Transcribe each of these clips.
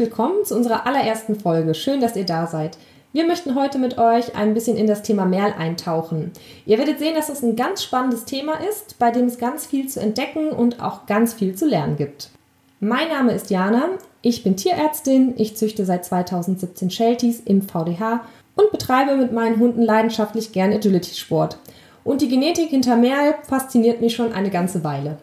willkommen zu unserer allerersten Folge. Schön, dass ihr da seid. Wir möchten heute mit euch ein bisschen in das Thema Merl eintauchen. Ihr werdet sehen, dass es ein ganz spannendes Thema ist, bei dem es ganz viel zu entdecken und auch ganz viel zu lernen gibt. Mein Name ist Jana, ich bin Tierärztin, ich züchte seit 2017 Shelties im VDH und betreibe mit meinen Hunden leidenschaftlich gern Agility-Sport. Und die Genetik hinter Merl fasziniert mich schon eine ganze Weile.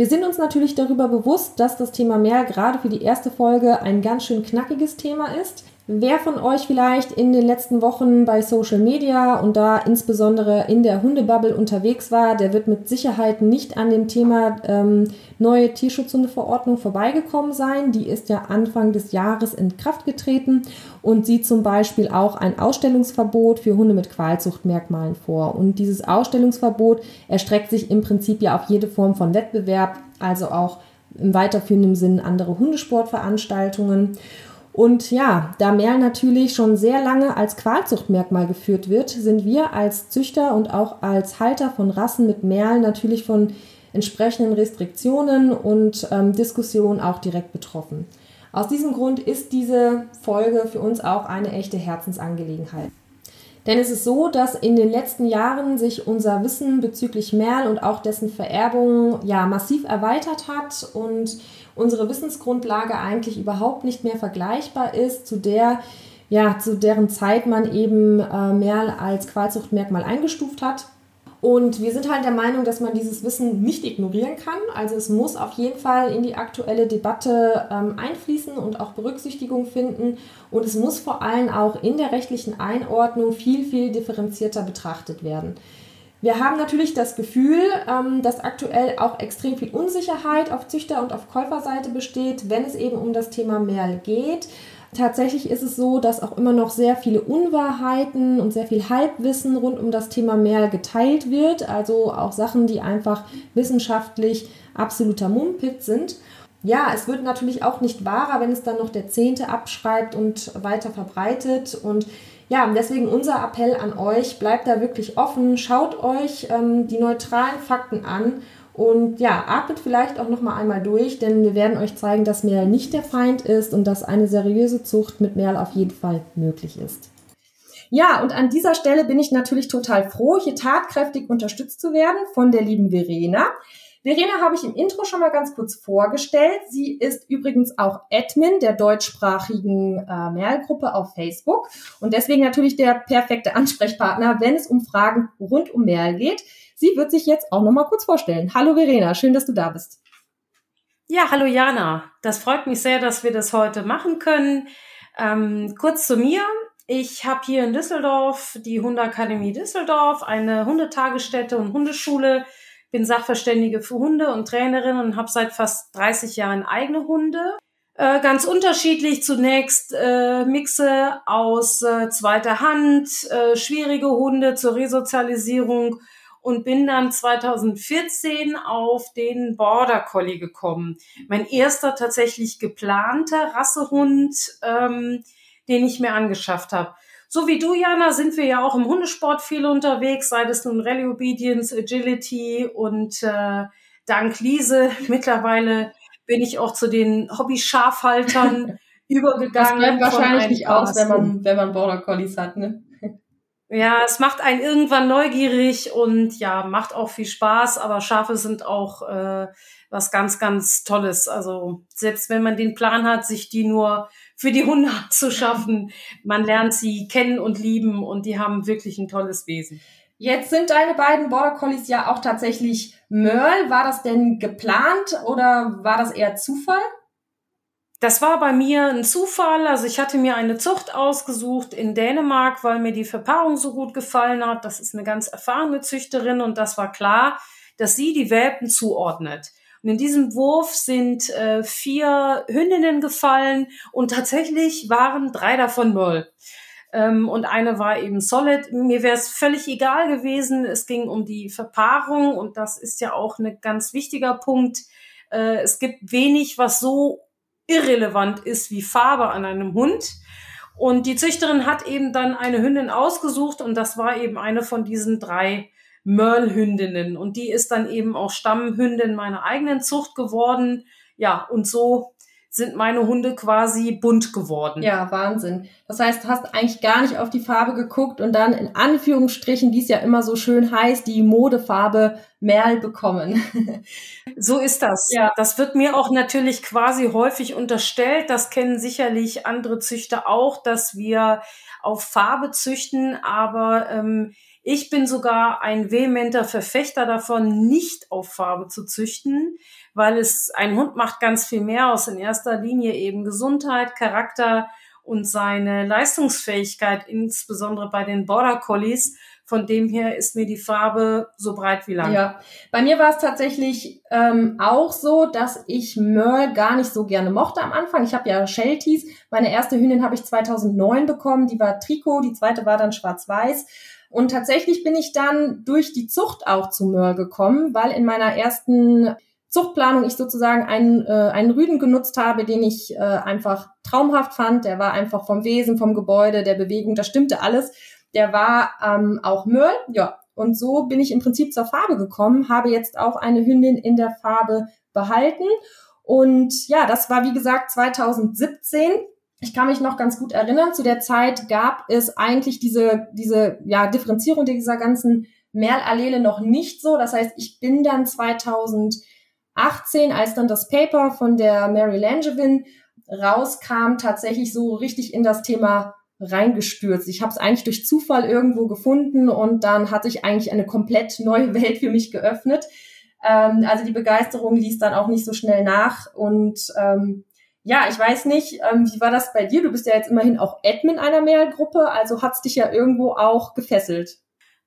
Wir sind uns natürlich darüber bewusst, dass das Thema Merl gerade für die erste Folge ein ganz schön knackiges Thema ist. Wer von euch vielleicht in den letzten Wochen bei Social Media und da insbesondere in der Hundebubble unterwegs war, der wird mit Sicherheit nicht an dem Thema ähm, neue Tierschutzhundeverordnung vorbeigekommen sein. Die ist ja Anfang des Jahres in Kraft getreten und sieht zum Beispiel auch ein Ausstellungsverbot für Hunde mit Qualzuchtmerkmalen vor. Und dieses Ausstellungsverbot erstreckt sich im Prinzip ja auf jede Form von Wettbewerb, also auch im weiterführenden Sinn andere Hundesportveranstaltungen. Und ja, da Merl natürlich schon sehr lange als Qualzuchtmerkmal geführt wird, sind wir als Züchter und auch als Halter von Rassen mit Merl natürlich von entsprechenden Restriktionen und ähm, Diskussionen auch direkt betroffen. Aus diesem Grund ist diese Folge für uns auch eine echte Herzensangelegenheit. Denn es ist so, dass in den letzten Jahren sich unser Wissen bezüglich Merl und auch dessen Vererbung ja massiv erweitert hat und unsere Wissensgrundlage eigentlich überhaupt nicht mehr vergleichbar ist zu der, ja, zu deren Zeit man eben äh, Merl als Qualzuchtmerkmal eingestuft hat. Und wir sind halt der Meinung, dass man dieses Wissen nicht ignorieren kann. Also es muss auf jeden Fall in die aktuelle Debatte ähm, einfließen und auch Berücksichtigung finden. Und es muss vor allem auch in der rechtlichen Einordnung viel, viel differenzierter betrachtet werden. Wir haben natürlich das Gefühl, ähm, dass aktuell auch extrem viel Unsicherheit auf Züchter- und auf Käuferseite besteht, wenn es eben um das Thema Merl geht. Tatsächlich ist es so, dass auch immer noch sehr viele Unwahrheiten und sehr viel Halbwissen rund um das Thema Merl geteilt wird. Also auch Sachen, die einfach wissenschaftlich absoluter Mumpit sind. Ja, es wird natürlich auch nicht wahrer, wenn es dann noch der Zehnte abschreibt und weiter verbreitet. Und ja, deswegen unser Appell an euch, bleibt da wirklich offen, schaut euch ähm, die neutralen Fakten an und ja, atmet vielleicht auch noch mal einmal durch, denn wir werden euch zeigen, dass Merl nicht der Feind ist und dass eine seriöse Zucht mit Merl auf jeden Fall möglich ist. Ja, und an dieser Stelle bin ich natürlich total froh, hier tatkräftig unterstützt zu werden von der lieben Verena. Verena habe ich im Intro schon mal ganz kurz vorgestellt. Sie ist übrigens auch Admin der deutschsprachigen äh, Merl-Gruppe auf Facebook und deswegen natürlich der perfekte Ansprechpartner, wenn es um Fragen rund um Merl geht. Sie wird sich jetzt auch noch mal kurz vorstellen. Hallo Verena, schön, dass du da bist. Ja, hallo Jana. Das freut mich sehr, dass wir das heute machen können. Ähm, kurz zu mir. Ich habe hier in Düsseldorf die Hundeakademie Düsseldorf, eine Hundetagesstätte und Hundeschule bin Sachverständige für Hunde und Trainerin und habe seit fast 30 Jahren eigene Hunde. Äh, ganz unterschiedlich. Zunächst äh, Mixe aus äh, zweiter Hand, äh, schwierige Hunde zur Resozialisierung und bin dann 2014 auf den Border Collie gekommen. Mein erster tatsächlich geplanter Rassehund, ähm, den ich mir angeschafft habe. So wie du, Jana, sind wir ja auch im Hundesport viel unterwegs, sei es nun Rally Obedience, Agility und äh, dank Liese mittlerweile bin ich auch zu den Hobby-Schafhaltern übergegangen. Das bleibt wahrscheinlich nicht aus, wenn man, wenn man Border Collies hat, ne? Ja, es macht einen irgendwann neugierig und ja, macht auch viel Spaß, aber Schafe sind auch äh, was ganz, ganz Tolles. Also selbst wenn man den Plan hat, sich die nur für die Hunde zu schaffen. Man lernt sie kennen und lieben und die haben wirklich ein tolles Wesen. Jetzt sind deine beiden Border Collies ja auch tatsächlich Merl. War das denn geplant oder war das eher Zufall? Das war bei mir ein Zufall. Also ich hatte mir eine Zucht ausgesucht in Dänemark, weil mir die Verpaarung so gut gefallen hat. Das ist eine ganz erfahrene Züchterin und das war klar, dass sie die Welpen zuordnet. Und in diesem Wurf sind äh, vier Hündinnen gefallen und tatsächlich waren drei davon Möll. Ähm, und eine war eben Solid. Mir wäre es völlig egal gewesen. Es ging um die Verpaarung und das ist ja auch ein ganz wichtiger Punkt. Äh, es gibt wenig, was so irrelevant ist wie Farbe an einem Hund. Und die Züchterin hat eben dann eine Hündin ausgesucht und das war eben eine von diesen drei Merle-Hündinnen. Und die ist dann eben auch Stammhündin meiner eigenen Zucht geworden. Ja, und so sind meine Hunde quasi bunt geworden. Ja, Wahnsinn. Das heißt, du hast eigentlich gar nicht auf die Farbe geguckt und dann in Anführungsstrichen, wie es ja immer so schön heißt, die Modefarbe Merl bekommen. so ist das. Ja. Das wird mir auch natürlich quasi häufig unterstellt. Das kennen sicherlich andere Züchter auch, dass wir auf Farbe züchten, aber ähm, ich bin sogar ein vehementer Verfechter davon, nicht auf Farbe zu züchten, weil es ein Hund macht ganz viel mehr aus. In erster Linie eben Gesundheit, Charakter und seine Leistungsfähigkeit, insbesondere bei den Border Collies. Von dem her ist mir die Farbe so breit wie lang. Ja, bei mir war es tatsächlich ähm, auch so, dass ich Merle gar nicht so gerne mochte am Anfang. Ich habe ja Shelties. Meine erste Hündin habe ich 2009 bekommen. Die war Trikot, die zweite war dann schwarz-weiß. Und tatsächlich bin ich dann durch die Zucht auch zu Möhr gekommen, weil in meiner ersten Zuchtplanung ich sozusagen einen, äh, einen Rüden genutzt habe, den ich äh, einfach traumhaft fand. Der war einfach vom Wesen, vom Gebäude, der Bewegung, das stimmte alles. Der war ähm, auch Möhr, ja. Und so bin ich im Prinzip zur Farbe gekommen, habe jetzt auch eine Hündin in der Farbe behalten. Und ja, das war wie gesagt 2017 ich kann mich noch ganz gut erinnern, zu der Zeit gab es eigentlich diese, diese ja, Differenzierung dieser ganzen Merlallele noch nicht so. Das heißt, ich bin dann 2018, als dann das Paper von der Mary Langevin rauskam, tatsächlich so richtig in das Thema reingestürzt. Ich habe es eigentlich durch Zufall irgendwo gefunden und dann hat sich eigentlich eine komplett neue Welt für mich geöffnet. Ähm, also die Begeisterung ließ dann auch nicht so schnell nach und ähm, ja, ich weiß nicht, ähm, wie war das bei dir? Du bist ja jetzt immerhin auch Admin einer Mailgruppe, also hat's dich ja irgendwo auch gefesselt.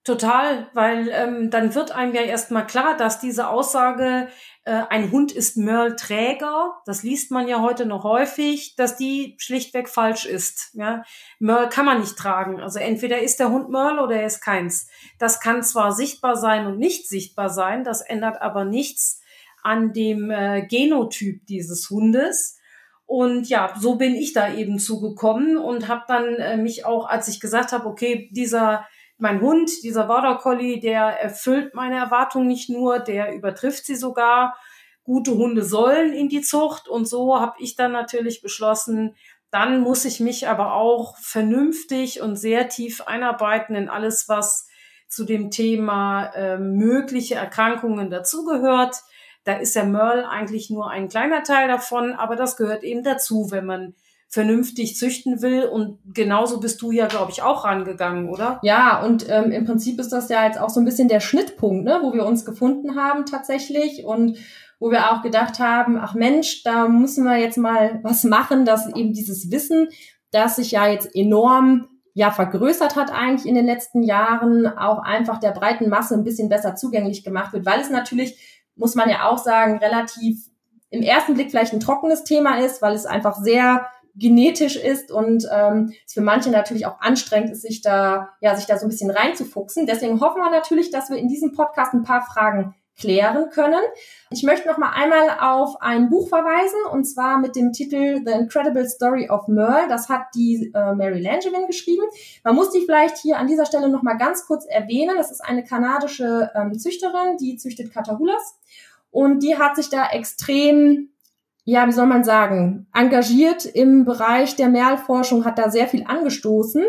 Total, weil ähm, dann wird einem ja erstmal klar, dass diese Aussage, äh, ein Hund ist Merl-Träger, das liest man ja heute noch häufig, dass die schlichtweg falsch ist. Ja? Merl kann man nicht tragen. Also entweder ist der Hund Merl oder er ist keins. Das kann zwar sichtbar sein und nicht sichtbar sein, das ändert aber nichts an dem äh, Genotyp dieses Hundes. Und ja, so bin ich da eben zugekommen und habe dann äh, mich auch, als ich gesagt habe, okay, dieser mein Hund, dieser Border Collie, der erfüllt meine Erwartungen nicht nur, der übertrifft sie sogar. Gute Hunde sollen in die Zucht und so habe ich dann natürlich beschlossen, dann muss ich mich aber auch vernünftig und sehr tief einarbeiten in alles, was zu dem Thema äh, mögliche Erkrankungen dazugehört. Da ist der Merl eigentlich nur ein kleiner Teil davon, aber das gehört eben dazu, wenn man vernünftig züchten will. Und genauso bist du ja, glaube ich, auch rangegangen, oder? Ja, und ähm, im Prinzip ist das ja jetzt auch so ein bisschen der Schnittpunkt, ne, wo wir uns gefunden haben tatsächlich und wo wir auch gedacht haben, ach Mensch, da müssen wir jetzt mal was machen, dass eben dieses Wissen, das sich ja jetzt enorm ja vergrößert hat eigentlich in den letzten Jahren, auch einfach der breiten Masse ein bisschen besser zugänglich gemacht wird, weil es natürlich muss man ja auch sagen, relativ im ersten Blick vielleicht ein trockenes Thema ist, weil es einfach sehr genetisch ist und ähm, es für manche natürlich auch anstrengend ist, sich da, ja, sich da so ein bisschen reinzufuchsen. Deswegen hoffen wir natürlich, dass wir in diesem Podcast ein paar Fragen klären können. Ich möchte noch mal einmal auf ein Buch verweisen und zwar mit dem Titel The Incredible Story of Merle. Das hat die äh, Mary Langevin geschrieben. Man muss die vielleicht hier an dieser Stelle noch mal ganz kurz erwähnen. Das ist eine kanadische ähm, Züchterin, die züchtet Catahulas und die hat sich da extrem ja, wie soll man sagen, engagiert im Bereich der Merlforschung, hat da sehr viel angestoßen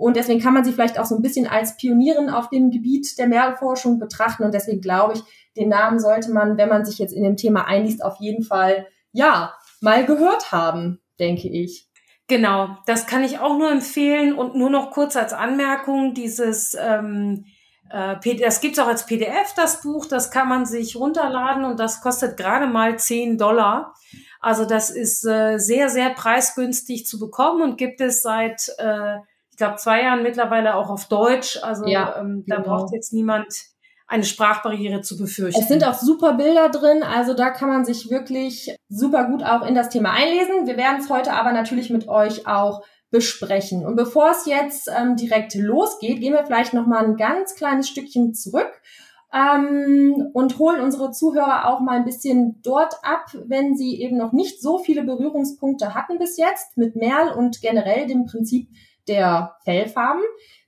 und deswegen kann man sie vielleicht auch so ein bisschen als Pionierin auf dem Gebiet der Merlforschung betrachten und deswegen glaube ich, den Namen sollte man, wenn man sich jetzt in dem Thema einliest, auf jeden Fall, ja, mal gehört haben, denke ich. Genau, das kann ich auch nur empfehlen und nur noch kurz als Anmerkung, dieses, ähm, äh, das gibt's auch als PDF, das Buch, das kann man sich runterladen und das kostet gerade mal 10 Dollar. Also das ist äh, sehr, sehr preisgünstig zu bekommen und gibt es seit, äh, glaube, zwei Jahren mittlerweile auch auf Deutsch. Also ja, ähm, da genau. braucht jetzt niemand eine Sprachbarriere zu befürchten. Es sind auch super Bilder drin, also da kann man sich wirklich super gut auch in das Thema einlesen. Wir werden es heute aber natürlich mit euch auch besprechen. Und bevor es jetzt ähm, direkt losgeht, gehen wir vielleicht noch mal ein ganz kleines Stückchen zurück ähm, und holen unsere Zuhörer auch mal ein bisschen dort ab, wenn sie eben noch nicht so viele Berührungspunkte hatten bis jetzt mit Merl und generell dem Prinzip der Fellfarben.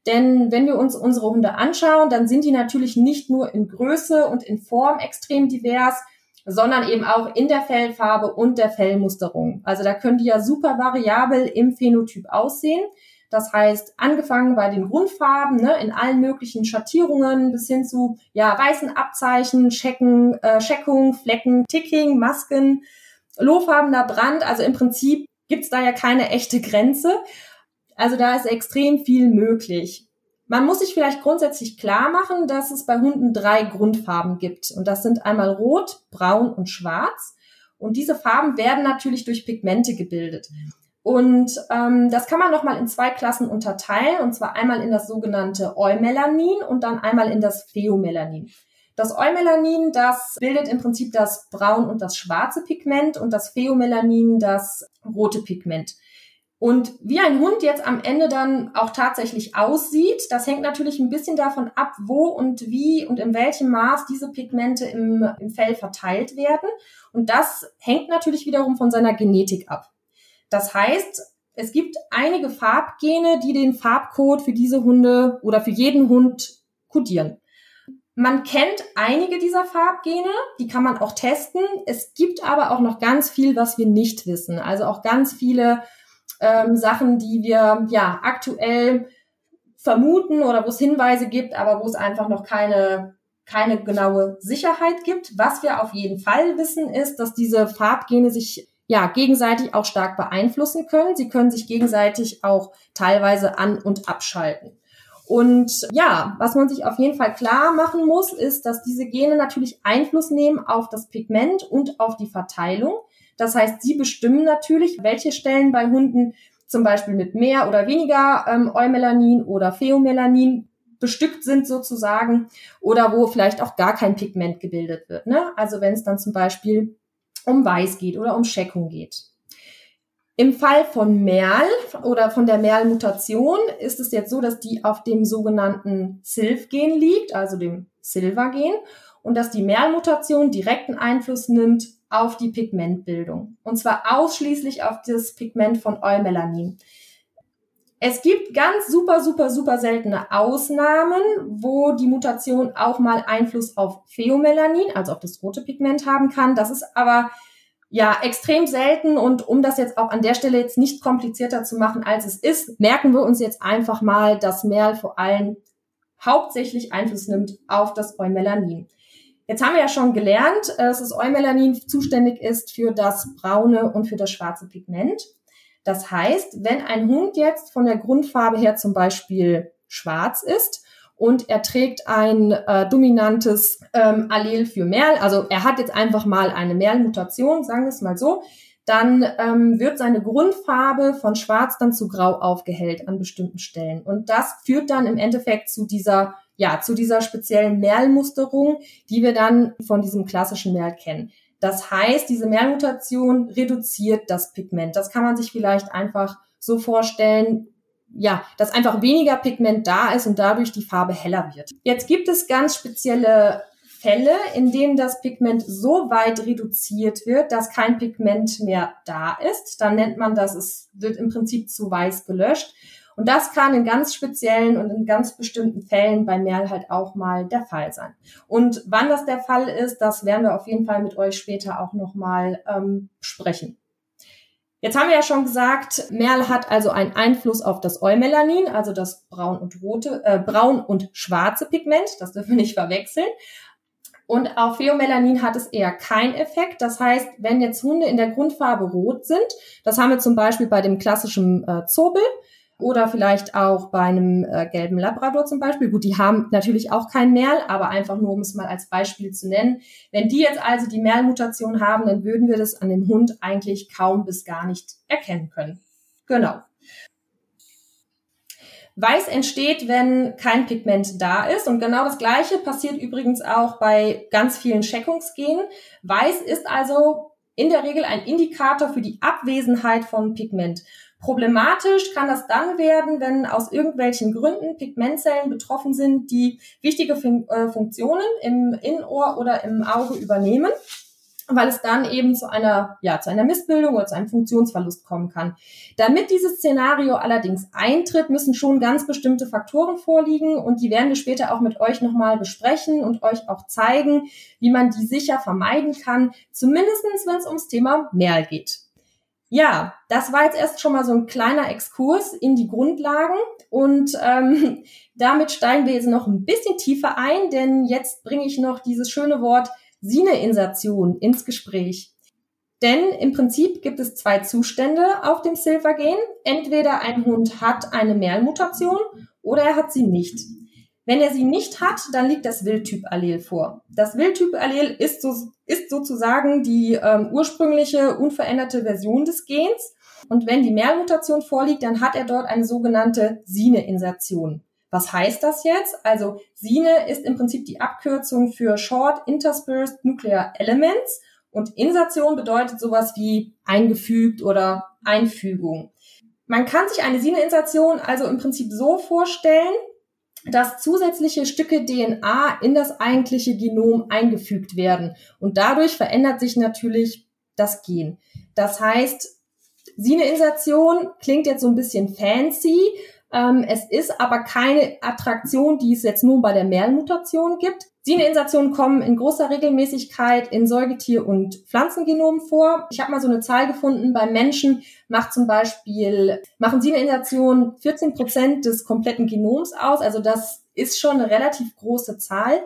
Denn wenn wir uns unsere Hunde anschauen, dann sind die natürlich nicht nur in Größe und in Form extrem divers, sondern eben auch in der Fellfarbe und der Fellmusterung. Also da können die ja super variabel im Phänotyp aussehen. Das heißt, angefangen bei den Grundfarben, ne, in allen möglichen Schattierungen bis hin zu ja, weißen Abzeichen, Schecken, äh, Scheckung, Flecken, Ticking, Masken, lohfarbener Brand. Also im Prinzip gibt's da ja keine echte Grenze. Also da ist extrem viel möglich. Man muss sich vielleicht grundsätzlich klar machen, dass es bei Hunden drei Grundfarben gibt. Und das sind einmal Rot, Braun und Schwarz. Und diese Farben werden natürlich durch Pigmente gebildet. Und ähm, das kann man nochmal in zwei Klassen unterteilen, und zwar einmal in das sogenannte Eumelanin und dann einmal in das Pheomelanin. Das Eumelanin, das bildet im Prinzip das braun und das schwarze Pigment und das Pheomelanin das rote Pigment. Und wie ein Hund jetzt am Ende dann auch tatsächlich aussieht, das hängt natürlich ein bisschen davon ab, wo und wie und in welchem Maß diese Pigmente im, im Fell verteilt werden. Und das hängt natürlich wiederum von seiner Genetik ab. Das heißt, es gibt einige Farbgene, die den Farbcode für diese Hunde oder für jeden Hund kodieren. Man kennt einige dieser Farbgene, die kann man auch testen. Es gibt aber auch noch ganz viel, was wir nicht wissen. Also auch ganz viele ähm, Sachen, die wir ja aktuell vermuten oder wo es Hinweise gibt, aber wo es einfach noch keine keine genaue Sicherheit gibt. Was wir auf jeden Fall wissen, ist, dass diese Farbgene sich ja gegenseitig auch stark beeinflussen können. Sie können sich gegenseitig auch teilweise an- und abschalten. Und ja, was man sich auf jeden Fall klar machen muss, ist, dass diese Gene natürlich Einfluss nehmen auf das Pigment und auf die Verteilung. Das heißt, sie bestimmen natürlich, welche Stellen bei Hunden zum Beispiel mit mehr oder weniger ähm, Eumelanin oder Pheomelanin bestückt sind sozusagen oder wo vielleicht auch gar kein Pigment gebildet wird. Ne? Also wenn es dann zum Beispiel um Weiß geht oder um Scheckung geht. Im Fall von Merl oder von der Merl-Mutation ist es jetzt so, dass die auf dem sogenannten Silv-Gen liegt, also dem Silver-Gen, und dass die Merl-Mutation direkten Einfluss nimmt auf die Pigmentbildung. Und zwar ausschließlich auf das Pigment von Eumelanin. Es gibt ganz super, super, super seltene Ausnahmen, wo die Mutation auch mal Einfluss auf Pheomelanin, also auf das rote Pigment haben kann. Das ist aber ja extrem selten und um das jetzt auch an der Stelle jetzt nicht komplizierter zu machen, als es ist, merken wir uns jetzt einfach mal, dass Merl vor allem hauptsächlich Einfluss nimmt auf das Eumelanin. Jetzt haben wir ja schon gelernt, äh, dass das Eumelanin zuständig ist für das braune und für das schwarze Pigment. Das heißt, wenn ein Hund jetzt von der Grundfarbe her zum Beispiel schwarz ist und er trägt ein äh, dominantes ähm, Allel für Merl, also er hat jetzt einfach mal eine Merl-Mutation, sagen wir es mal so, dann ähm, wird seine Grundfarbe von schwarz dann zu grau aufgehellt an bestimmten Stellen. Und das führt dann im Endeffekt zu dieser ja, zu dieser speziellen Merlmusterung, die wir dann von diesem klassischen Merl kennen. Das heißt, diese Merlmutation reduziert das Pigment. Das kann man sich vielleicht einfach so vorstellen, ja, dass einfach weniger Pigment da ist und dadurch die Farbe heller wird. Jetzt gibt es ganz spezielle Fälle, in denen das Pigment so weit reduziert wird, dass kein Pigment mehr da ist. Dann nennt man das, es wird im Prinzip zu weiß gelöscht. Und das kann in ganz speziellen und in ganz bestimmten Fällen bei Merl halt auch mal der Fall sein. Und wann das der Fall ist, das werden wir auf jeden Fall mit euch später auch nochmal ähm, sprechen. Jetzt haben wir ja schon gesagt, Merl hat also einen Einfluss auf das Eumelanin, also das braun und rote, äh, braun und schwarze Pigment. Das dürfen wir nicht verwechseln. Und auf Pheomelanin hat es eher keinen Effekt. Das heißt, wenn jetzt Hunde in der Grundfarbe rot sind, das haben wir zum Beispiel bei dem klassischen äh, Zobel, oder vielleicht auch bei einem äh, gelben Labrador zum Beispiel. Gut, die haben natürlich auch kein Merl, aber einfach nur, um es mal als Beispiel zu nennen. Wenn die jetzt also die Merl-Mutation haben, dann würden wir das an dem Hund eigentlich kaum bis gar nicht erkennen können. Genau. Weiß entsteht, wenn kein Pigment da ist. Und genau das Gleiche passiert übrigens auch bei ganz vielen Checkungsgenen. Weiß ist also in der Regel ein Indikator für die Abwesenheit von Pigment. Problematisch kann das dann werden, wenn aus irgendwelchen Gründen Pigmentzellen betroffen sind, die wichtige Fun äh, Funktionen im Innenohr oder im Auge übernehmen. weil es dann eben zu einer, ja, zu einer Missbildung oder zu einem Funktionsverlust kommen kann. Damit dieses Szenario allerdings eintritt, müssen schon ganz bestimmte Faktoren vorliegen und die werden wir später auch mit euch nochmal besprechen und euch auch zeigen, wie man die sicher vermeiden kann, zumindestens wenn es ums Thema Merl geht. Ja, das war jetzt erst schon mal so ein kleiner Exkurs in die Grundlagen und ähm, damit steigen wir jetzt noch ein bisschen tiefer ein, denn jetzt bringe ich noch dieses schöne Wort Sineinsertion ins Gespräch. Denn im Prinzip gibt es zwei Zustände auf dem Silvergen. Entweder ein Hund hat eine Merlmutation oder er hat sie nicht. Wenn er sie nicht hat, dann liegt das Wildtyp-Allel vor. Das Wildtyp-Allel ist, so, ist sozusagen die ähm, ursprüngliche unveränderte Version des Gens. Und wenn die Merlmutation vorliegt, dann hat er dort eine sogenannte Sine-Insertion. Was heißt das jetzt? Also Sine ist im Prinzip die Abkürzung für Short Interspersed Nuclear Elements und Insertion bedeutet sowas wie eingefügt oder Einfügung. Man kann sich eine Sine-Insertion also im Prinzip so vorstellen, dass zusätzliche Stücke DNA in das eigentliche Genom eingefügt werden. Und dadurch verändert sich natürlich das Gen. Das heißt, Sine-Insertion klingt jetzt so ein bisschen fancy. Ähm, es ist aber keine Attraktion, die es jetzt nur bei der Merl-Mutation gibt. Sine-Insertionen kommen in großer Regelmäßigkeit in Säugetier- und Pflanzengenomen vor. Ich habe mal so eine Zahl gefunden, beim Menschen macht zum Beispiel, machen Sine-Insertionen 14 Prozent des kompletten Genoms aus. Also das ist schon eine relativ große Zahl.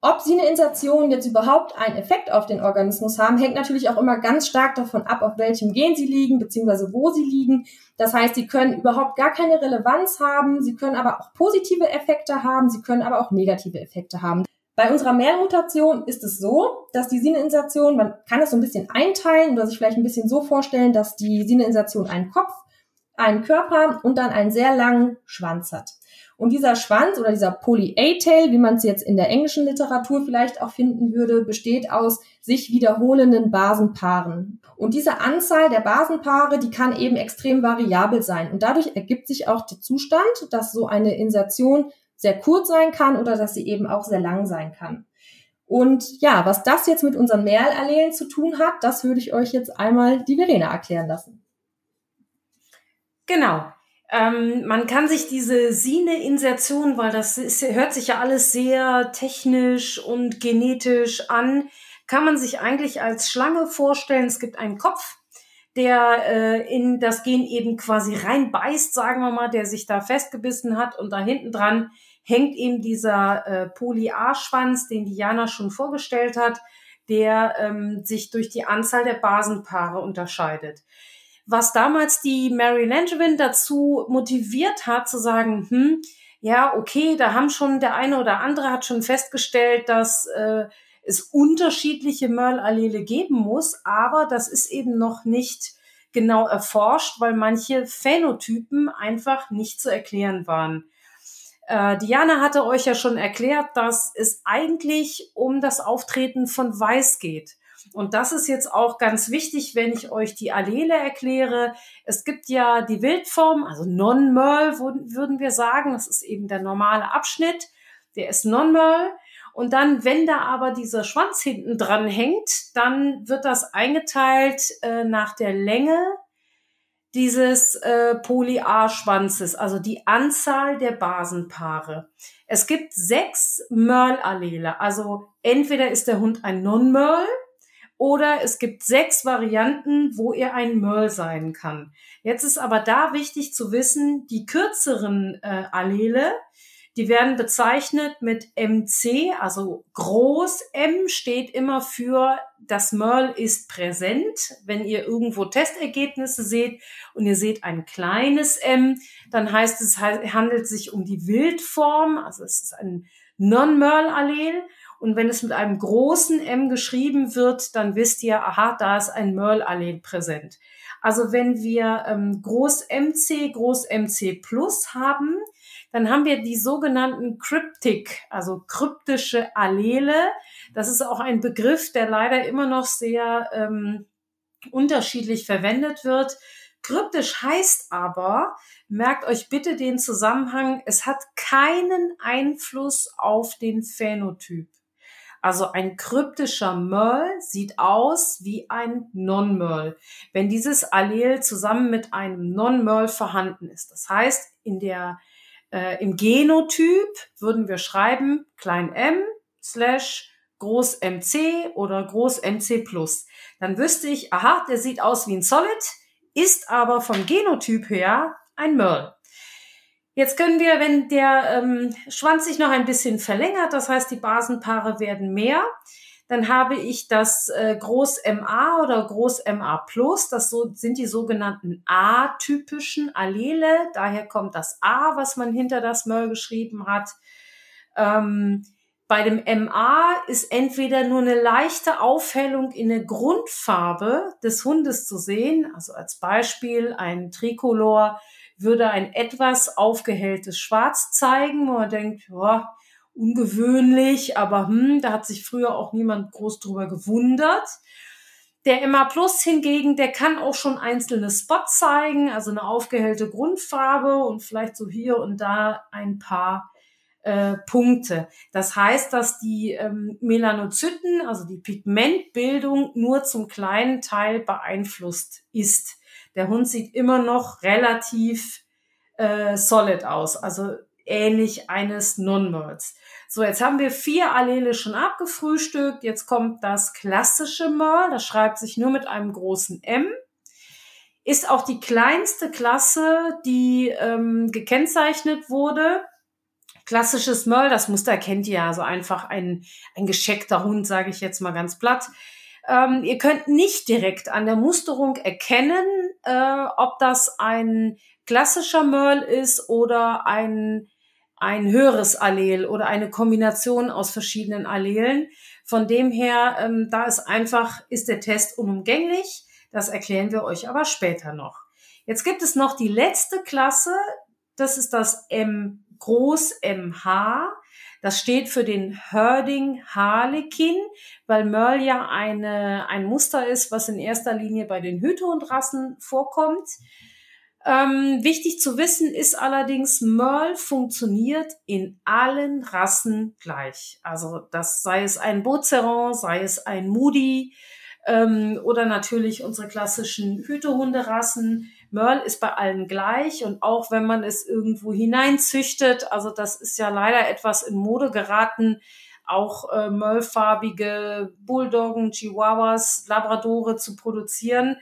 Ob Sine-Insertionen jetzt überhaupt einen Effekt auf den Organismus haben, hängt natürlich auch immer ganz stark davon ab, auf welchem Gen sie liegen, beziehungsweise wo sie liegen. Das heißt, sie können überhaupt gar keine Relevanz haben, sie können aber auch positive Effekte haben, sie können aber auch negative Effekte haben. Bei unserer Mehrmutation ist es so, dass die Sineinsertion, man kann es so ein bisschen einteilen oder sich vielleicht ein bisschen so vorstellen, dass die Sineinsertion einen Kopf, einen Körper und dann einen sehr langen Schwanz hat. Und dieser Schwanz oder dieser Poly-A-Tail, wie man es jetzt in der englischen Literatur vielleicht auch finden würde, besteht aus sich wiederholenden Basenpaaren. Und diese Anzahl der Basenpaare, die kann eben extrem variabel sein. Und dadurch ergibt sich auch der Zustand, dass so eine Insertion sehr kurz sein kann oder dass sie eben auch sehr lang sein kann. Und ja, was das jetzt mit unseren Merlallelen zu tun hat, das würde ich euch jetzt einmal die Verena erklären lassen. Genau. Ähm, man kann sich diese Sine-Insertion, weil das ist, hört sich ja alles sehr technisch und genetisch an, kann man sich eigentlich als Schlange vorstellen. Es gibt einen Kopf, der äh, in das Gen eben quasi reinbeißt, sagen wir mal, der sich da festgebissen hat und da hinten dran hängt eben dieser äh, Poly-A-Schwanz, den Diana schon vorgestellt hat, der ähm, sich durch die Anzahl der Basenpaare unterscheidet. Was damals die Mary Langevin dazu motiviert hat, zu sagen, hm, ja, okay, da haben schon der eine oder andere hat schon festgestellt, dass äh, es unterschiedliche Merl-Allele geben muss, aber das ist eben noch nicht genau erforscht, weil manche Phänotypen einfach nicht zu erklären waren. Äh, Diana hatte euch ja schon erklärt, dass es eigentlich um das Auftreten von Weiß geht. Und das ist jetzt auch ganz wichtig, wenn ich euch die Allele erkläre. Es gibt ja die Wildform, also Non-Merl würden wir sagen. Das ist eben der normale Abschnitt. Der ist Non-Merl. Und dann, wenn da aber dieser Schwanz hinten dran hängt, dann wird das eingeteilt äh, nach der Länge dieses äh, Poly-A-Schwanzes, also die Anzahl der Basenpaare. Es gibt sechs Merl-Allele, also entweder ist der Hund ein Non-Merl oder es gibt sechs Varianten, wo er ein Merl sein kann. Jetzt ist aber da wichtig zu wissen, die kürzeren äh, Allele, die werden bezeichnet mit MC, also groß M steht immer für das Merl ist präsent. Wenn ihr irgendwo Testergebnisse seht und ihr seht ein kleines M, dann heißt es, handelt sich um die Wildform, also es ist ein Non-Merl-Allel. Und wenn es mit einem großen M geschrieben wird, dann wisst ihr, aha, da ist ein Merl-Allel präsent. Also wenn wir ähm, Groß MC, Groß MC Plus haben, dann haben wir die sogenannten Cryptic, also kryptische Allele. Das ist auch ein Begriff, der leider immer noch sehr ähm, unterschiedlich verwendet wird. Kryptisch heißt aber, merkt euch bitte den Zusammenhang, es hat keinen Einfluss auf den Phänotyp. Also ein kryptischer Merl sieht aus wie ein Non-Merl, wenn dieses Allel zusammen mit einem Non-Merl vorhanden ist. Das heißt, in der, äh, im Genotyp würden wir schreiben klein m slash groß MC oder groß MC plus. Dann wüsste ich, aha, der sieht aus wie ein Solid, ist aber vom Genotyp her ein Merl. Jetzt können wir, wenn der ähm, Schwanz sich noch ein bisschen verlängert, das heißt die Basenpaare werden mehr, dann habe ich das äh, Groß MA oder Groß MA Plus. Das so, sind die sogenannten atypischen Allele. Daher kommt das A, was man hinter das Möll geschrieben hat. Ähm, bei dem MA ist entweder nur eine leichte Aufhellung in der Grundfarbe des Hundes zu sehen. Also als Beispiel ein Tricolor würde ein etwas aufgehelltes Schwarz zeigen, wo man denkt, ja, ungewöhnlich, aber hm, da hat sich früher auch niemand groß drüber gewundert. Der MA Plus hingegen, der kann auch schon einzelne Spots zeigen, also eine aufgehellte Grundfarbe und vielleicht so hier und da ein paar äh, Punkte. Das heißt, dass die ähm, Melanozyten, also die Pigmentbildung, nur zum kleinen Teil beeinflusst ist. Der Hund sieht immer noch relativ äh, solid aus, also ähnlich eines Non-Merls. So, jetzt haben wir vier Allele schon abgefrühstückt. Jetzt kommt das klassische Merl. Das schreibt sich nur mit einem großen M. Ist auch die kleinste Klasse, die ähm, gekennzeichnet wurde. Klassisches Merl, das Muster kennt ihr ja, also einfach ein, ein gescheckter Hund, sage ich jetzt mal ganz platt. Ähm, ihr könnt nicht direkt an der Musterung erkennen, äh, ob das ein klassischer Merl ist oder ein, ein höheres Allel oder eine Kombination aus verschiedenen Allelen. Von dem her, ähm, da ist einfach, ist der Test unumgänglich. Das erklären wir euch aber später noch. Jetzt gibt es noch die letzte Klasse. Das ist das M Groß MH. Das steht für den Herding Harlequin, weil Merle ja eine, ein Muster ist, was in erster Linie bei den Hütehundrassen vorkommt. Ähm, wichtig zu wissen ist allerdings, Merle funktioniert in allen Rassen gleich. Also das sei es ein Bozeron, sei es ein Moody ähm, oder natürlich unsere klassischen Hütehunderassen. Merle ist bei allen gleich und auch wenn man es irgendwo hineinzüchtet, also das ist ja leider etwas in Mode geraten, auch äh, Merle-farbige Bulldoggen, Chihuahuas, Labradore zu produzieren.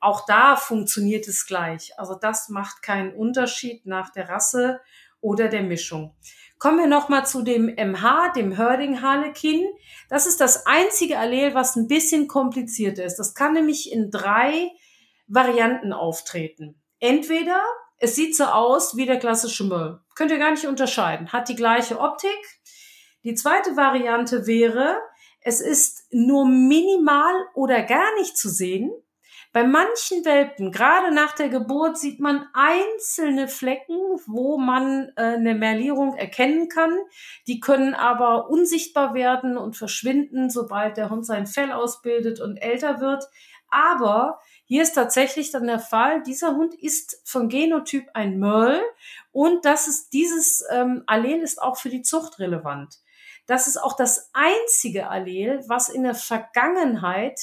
Auch da funktioniert es gleich. Also das macht keinen Unterschied nach der Rasse oder der Mischung. Kommen wir nochmal zu dem MH, dem Herding Harlequin. Das ist das einzige Allel, was ein bisschen komplizierter ist. Das kann nämlich in drei Varianten auftreten. Entweder es sieht so aus wie der klassische Müll. Könnt ihr gar nicht unterscheiden. Hat die gleiche Optik. Die zweite Variante wäre, es ist nur minimal oder gar nicht zu sehen. Bei manchen Welpen, gerade nach der Geburt, sieht man einzelne Flecken, wo man äh, eine Merlierung erkennen kann. Die können aber unsichtbar werden und verschwinden, sobald der Hund sein Fell ausbildet und älter wird. Aber hier ist tatsächlich dann der Fall, dieser Hund ist von Genotyp ein Merl und das ist dieses ähm, Allel ist auch für die Zucht relevant. Das ist auch das einzige Allel, was in der Vergangenheit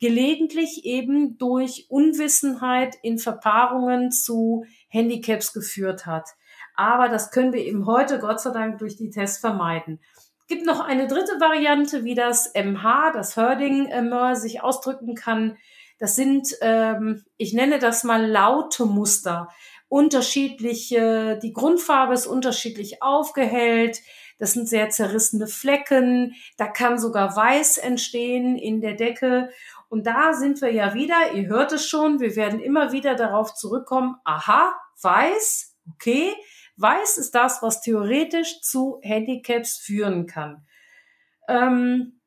gelegentlich eben durch Unwissenheit in Verpaarungen zu Handicaps geführt hat. Aber das können wir eben heute Gott sei Dank durch die Tests vermeiden. Gibt noch eine dritte Variante, wie das MH, das Herding äh, sich ausdrücken kann. Das sind, ähm, ich nenne das mal laute Muster. Unterschiedliche, die Grundfarbe ist unterschiedlich aufgehellt. Das sind sehr zerrissene Flecken. Da kann sogar Weiß entstehen in der Decke. Und da sind wir ja wieder, ihr hört es schon, wir werden immer wieder darauf zurückkommen, aha, Weiß, okay, Weiß ist das, was theoretisch zu Handicaps führen kann. Ähm,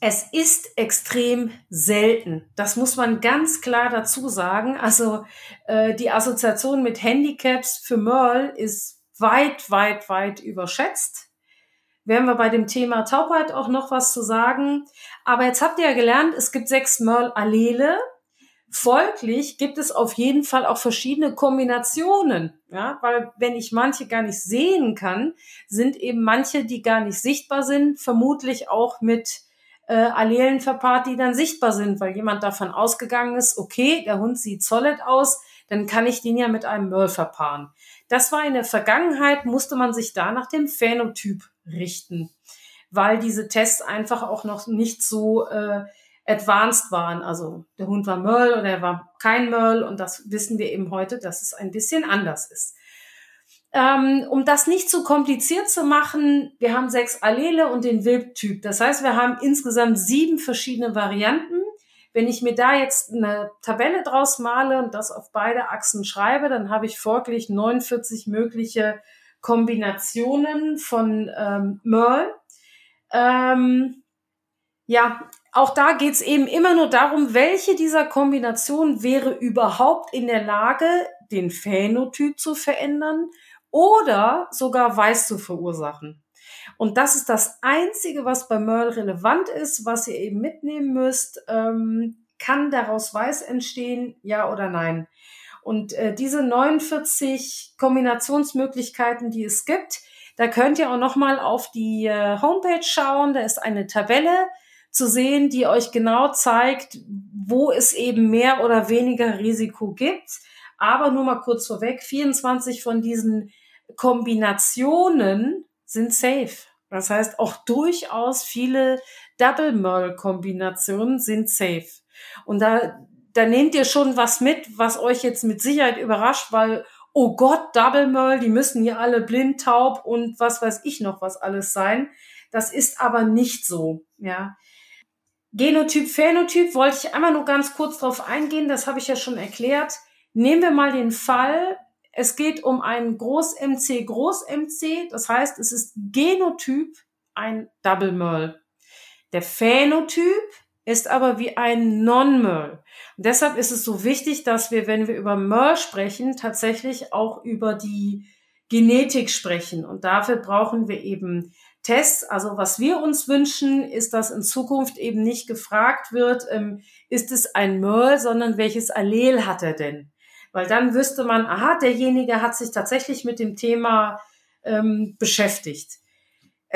es ist extrem selten. Das muss man ganz klar dazu sagen. Also äh, die Assoziation mit Handicaps für Merle ist weit, weit, weit überschätzt. Werden wir bei dem Thema Taubheit auch noch was zu sagen. Aber jetzt habt ihr ja gelernt, es gibt sechs Merle-Allele. Folglich gibt es auf jeden Fall auch verschiedene Kombinationen, ja, weil wenn ich manche gar nicht sehen kann, sind eben manche, die gar nicht sichtbar sind, vermutlich auch mit äh, Allelen verpaart, die dann sichtbar sind, weil jemand davon ausgegangen ist, okay, der Hund sieht solid aus, dann kann ich den ja mit einem Merl verpaaren. Das war in der Vergangenheit, musste man sich da nach dem Phänotyp richten, weil diese Tests einfach auch noch nicht so äh, advanced waren. Also der Hund war Merl oder er war kein Merl und das wissen wir eben heute, dass es ein bisschen anders ist. Ähm, um das nicht zu kompliziert zu machen, wir haben sechs Allele und den Wildtyp. Das heißt, wir haben insgesamt sieben verschiedene Varianten. Wenn ich mir da jetzt eine Tabelle draus male und das auf beide Achsen schreibe, dann habe ich folglich 49 mögliche Kombinationen von ähm, Merl. Ähm, ja, auch da geht's eben immer nur darum, welche dieser Kombinationen wäre überhaupt in der Lage, den Phänotyp zu verändern oder sogar Weiß zu verursachen. Und das ist das Einzige, was bei Merl relevant ist, was ihr eben mitnehmen müsst. Ähm, kann daraus Weiß entstehen, ja oder nein? Und äh, diese 49 Kombinationsmöglichkeiten, die es gibt, da könnt ihr auch noch mal auf die äh, Homepage schauen. Da ist eine Tabelle zu sehen, die euch genau zeigt, wo es eben mehr oder weniger Risiko gibt. Aber nur mal kurz vorweg, 24 von diesen Kombinationen sind safe. Das heißt, auch durchaus viele Double Merl Kombinationen sind safe. Und da, da nehmt ihr schon was mit, was euch jetzt mit Sicherheit überrascht, weil, oh Gott, Double Merl, die müssen hier alle blind, taub und was weiß ich noch was alles sein. Das ist aber nicht so, ja. Genotyp, Phänotyp wollte ich einmal nur ganz kurz drauf eingehen, das habe ich ja schon erklärt. Nehmen wir mal den Fall, es geht um ein Groß-MC, Groß-MC. Das heißt, es ist Genotyp ein Double Merl. Der Phänotyp ist aber wie ein Non-Merl. Deshalb ist es so wichtig, dass wir, wenn wir über Merl sprechen, tatsächlich auch über die Genetik sprechen. Und dafür brauchen wir eben Tests. Also was wir uns wünschen, ist, dass in Zukunft eben nicht gefragt wird, ähm, ist es ein Merl, sondern welches Allel hat er denn? weil dann wüsste man, aha, derjenige hat sich tatsächlich mit dem Thema ähm, beschäftigt.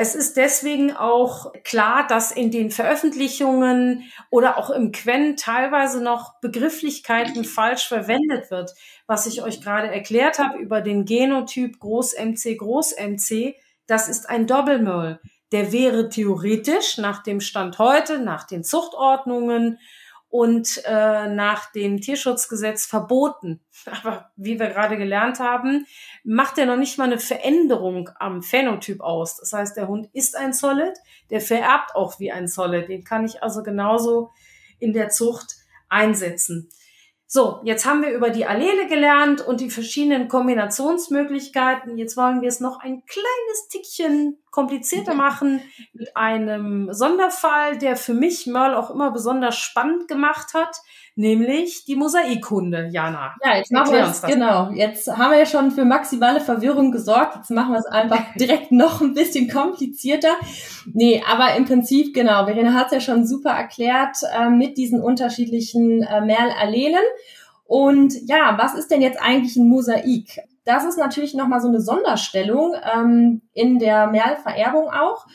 Es ist deswegen auch klar, dass in den Veröffentlichungen oder auch im Quen teilweise noch Begrifflichkeiten falsch verwendet wird. Was ich euch gerade erklärt habe über den Genotyp Groß-MC, Groß-MC, das ist ein Doppelmöll. Der wäre theoretisch nach dem Stand heute, nach den Zuchtordnungen und äh, nach dem Tierschutzgesetz verboten. Aber wie wir gerade gelernt haben, macht er noch nicht mal eine Veränderung am Phänotyp aus. Das heißt, der Hund ist ein Solid, der vererbt auch wie ein Solid. Den kann ich also genauso in der Zucht einsetzen. So, jetzt haben wir über die Allele gelernt und die verschiedenen Kombinationsmöglichkeiten. Jetzt wollen wir es noch ein kleines Tickchen komplizierter machen mit einem Sonderfall, der für mich Merle auch immer besonders spannend gemacht hat, nämlich die Mosaikkunde, Jana. Ja, jetzt machen wir es, genau. Jetzt haben wir ja schon für maximale Verwirrung gesorgt. Jetzt machen wir es einfach direkt noch ein bisschen komplizierter. Nee, aber im Prinzip, genau, Verena hat es ja schon super erklärt, äh, mit diesen unterschiedlichen äh, Merl-Allelen. Und ja, was ist denn jetzt eigentlich ein Mosaik? Das ist natürlich nochmal so eine Sonderstellung ähm, in der Merl-Vererbung auch.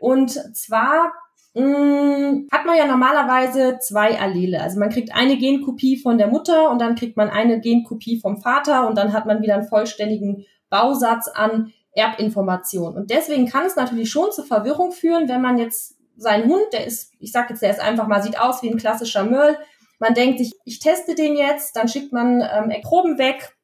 Und zwar mh, mm, hat man ja normalerweise zwei Allele. Also man kriegt eine Genkopie von der Mutter und dann kriegt man eine Genkopie vom Vater und dann hat man wieder einen vollständigen Bausatz an Erbinformationen. Und deswegen kann es natürlich schon zur Verwirrung führen, wenn man jetzt seinen Hund, der ist, ich sag jetzt, der ist einfach mal, sieht aus wie ein klassischer Möll. Man denkt sich, ich teste den jetzt, dann schickt man ähm, Proben weg,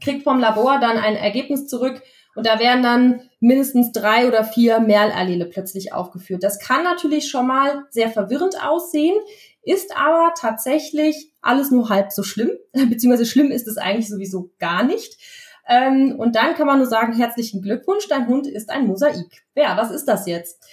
kriegt vom Labor dann ein Ergebnis zurück und da werden dann mindestens drei oder vier Merlallele plötzlich aufgeführt. Das kann natürlich schon mal sehr verwirrend aussehen, ist aber tatsächlich alles nur halb so schlimm, beziehungsweise schlimm ist es eigentlich sowieso gar nicht. Ähm, und dann kann man nur sagen, herzlichen Glückwunsch, dein Hund ist ein Mosaik. Ja, was ist das jetzt?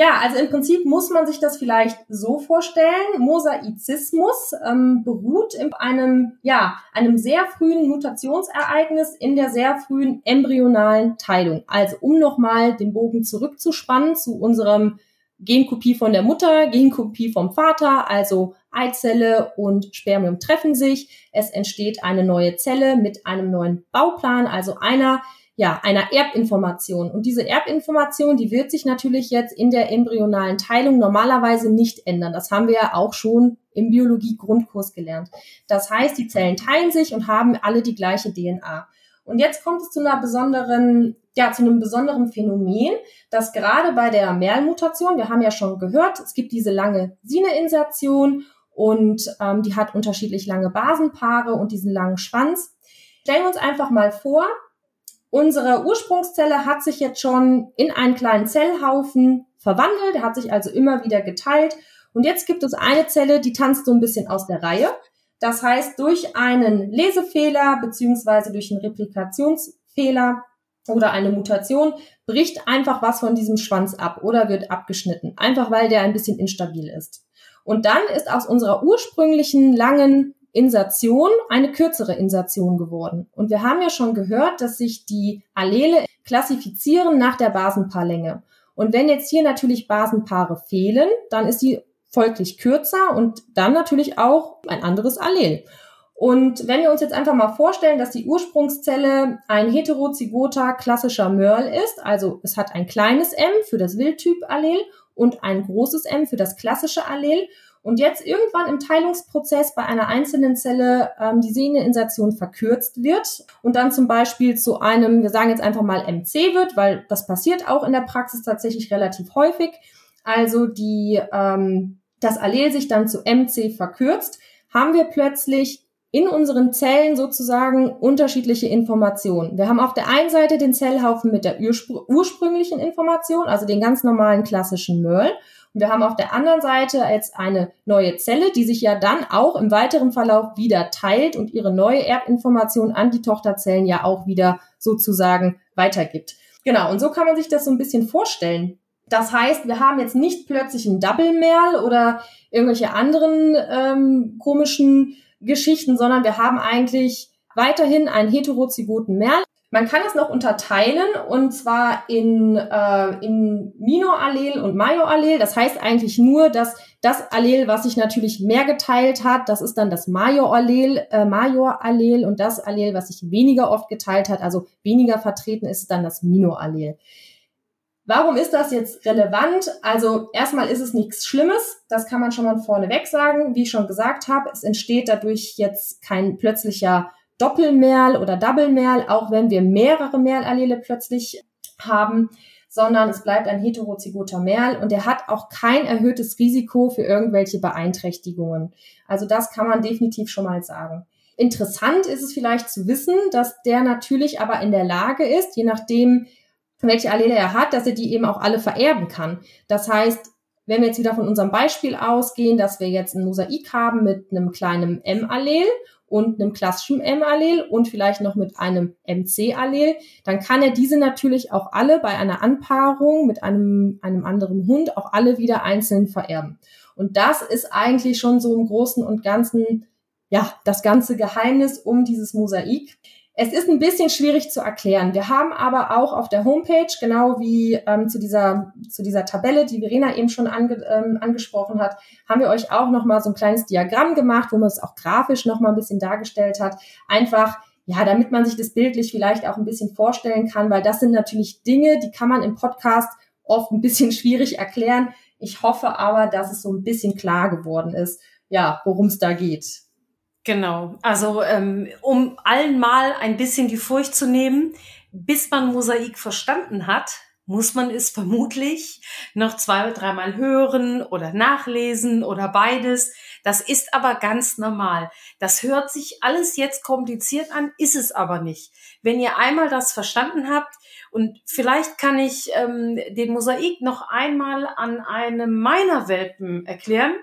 Ja, also im Prinzip muss man sich das vielleicht so vorstellen. Mosaizismus ähm, beruht in einem, ja, einem sehr frühen Mutationsereignis in der sehr frühen embryonalen Teilung. Also um nochmal den Bogen zurückzuspannen zu unserem Genkopie von der Mutter, Genkopie vom Vater, also Eizelle und Spermium treffen sich. Es entsteht eine neue Zelle mit einem neuen Bauplan, also einer ja, einer Erbinformation. Und diese Erbinformation, die wird sich natürlich jetzt in der embryonalen Teilung normalerweise nicht ändern. Das haben wir ja auch schon im Biologie-Grundkurs gelernt. Das heißt, die Zellen teilen sich und haben alle die gleiche DNA. Und jetzt kommt es zu einer besonderen, ja, zu einem besonderen Phänomen, dass gerade bei der Merl-Mutation, wir haben ja schon gehört, es gibt diese lange Sine-Insertion und ähm, die hat unterschiedlich lange Basenpaare und diesen langen Schwanz. Stellen wir uns einfach mal vor, Unsere Ursprungszelle hat sich jetzt schon in einen kleinen Zellhaufen verwandelt, der hat sich also immer wieder geteilt. Und jetzt gibt es eine Zelle, die tanzt so ein bisschen aus der Reihe. Das heißt, durch einen Lesefehler beziehungsweise durch einen Replikationsfehler oder eine Mutation bricht einfach was von diesem Schwanz ab oder wird abgeschnitten, einfach weil der ein bisschen instabil ist. Und dann ist aus unserer ursprünglichen langen Insertion eine kürzere Insertion geworden. Und wir haben ja schon gehört, dass sich die Allele klassifizieren nach der Basenpaarlänge. Und wenn jetzt hier natürlich Basenpaare fehlen, dann ist die folglich kürzer und dann natürlich auch ein anderes Allel. Und wenn wir uns jetzt einfach mal vorstellen, dass die Ursprungszelle ein heterozygoter klassischer Merl ist, also es hat ein kleines M für das Wildtyp-Allel und ein großes M für das klassische Allel und jetzt irgendwann im Teilungsprozess bei einer einzelnen Zelle ähm, die Sehneninsertion verkürzt wird und dann zum Beispiel zu einem, wir sagen jetzt einfach mal MC wird, weil das passiert auch in der Praxis tatsächlich relativ häufig. Also die, ähm, das Allel sich dann zu MC verkürzt, haben wir plötzlich in unseren Zellen sozusagen unterschiedliche Informationen. Wir haben auf der einen Seite den Zellhaufen mit der ursprünglichen Information, also den ganz normalen klassischen Merl. Und wir haben auf der anderen Seite jetzt eine neue Zelle, die sich ja dann auch im weiteren Verlauf wieder teilt und ihre neue Erbinformation an die Tochterzellen ja auch wieder sozusagen weitergibt. Genau, und so kann man sich das so ein bisschen vorstellen. Das heißt, wir haben jetzt nicht plötzlich ein Double Merl oder irgendwelche anderen ähm, komischen Geschichten, sondern wir haben eigentlich weiterhin einen heterozygoten Merl, man kann es noch unterteilen und zwar in, äh, in Minoallel und Majorallel. Das heißt eigentlich nur, dass das Allel, was sich natürlich mehr geteilt hat, das ist dann das Majorallel, äh, Majorallel und das Allel, was sich weniger oft geteilt hat, also weniger vertreten ist, dann das Minoallel. Warum ist das jetzt relevant? Also erstmal ist es nichts Schlimmes, das kann man schon mal vorneweg sagen. Wie ich schon gesagt habe, es entsteht dadurch jetzt kein plötzlicher Doppelmerl oder Doublemerl, auch wenn wir mehrere Merlallele plötzlich haben, sondern es bleibt ein heterozygoter Merl und er hat auch kein erhöhtes Risiko für irgendwelche Beeinträchtigungen. Also das kann man definitiv schon mal sagen. Interessant ist es vielleicht zu wissen, dass der natürlich aber in der Lage ist, je nachdem, welche Allele er hat, dass er die eben auch alle vererben kann. Das heißt, wenn wir jetzt wieder von unserem Beispiel ausgehen, dass wir jetzt ein Mosaik haben mit einem kleinen M-Allel und einem klassischen M-Allel und vielleicht noch mit einem MC-Allel, dann kann er diese natürlich auch alle bei einer Anpaarung mit einem, einem anderen Hund auch alle wieder einzeln vererben. Und das ist eigentlich schon so im Großen und Ganzen, ja, das ganze Geheimnis um dieses Mosaik. Es ist ein bisschen schwierig zu erklären. Wir haben aber auch auf der Homepage, genau wie ähm, zu, dieser, zu dieser Tabelle, die Verena eben schon ange, ähm, angesprochen hat, haben wir euch auch nochmal so ein kleines Diagramm gemacht, wo man es auch grafisch nochmal ein bisschen dargestellt hat. Einfach, ja, damit man sich das bildlich vielleicht auch ein bisschen vorstellen kann, weil das sind natürlich Dinge, die kann man im Podcast oft ein bisschen schwierig erklären. Ich hoffe aber, dass es so ein bisschen klar geworden ist, ja, worum es da geht. Genau, also ähm, um allen mal ein bisschen die Furcht zu nehmen, bis man Mosaik verstanden hat, muss man es vermutlich noch zwei oder dreimal hören oder nachlesen oder beides. Das ist aber ganz normal. Das hört sich alles jetzt kompliziert an, ist es aber nicht. Wenn ihr einmal das verstanden habt, und vielleicht kann ich ähm, den Mosaik noch einmal an einem meiner Welpen erklären,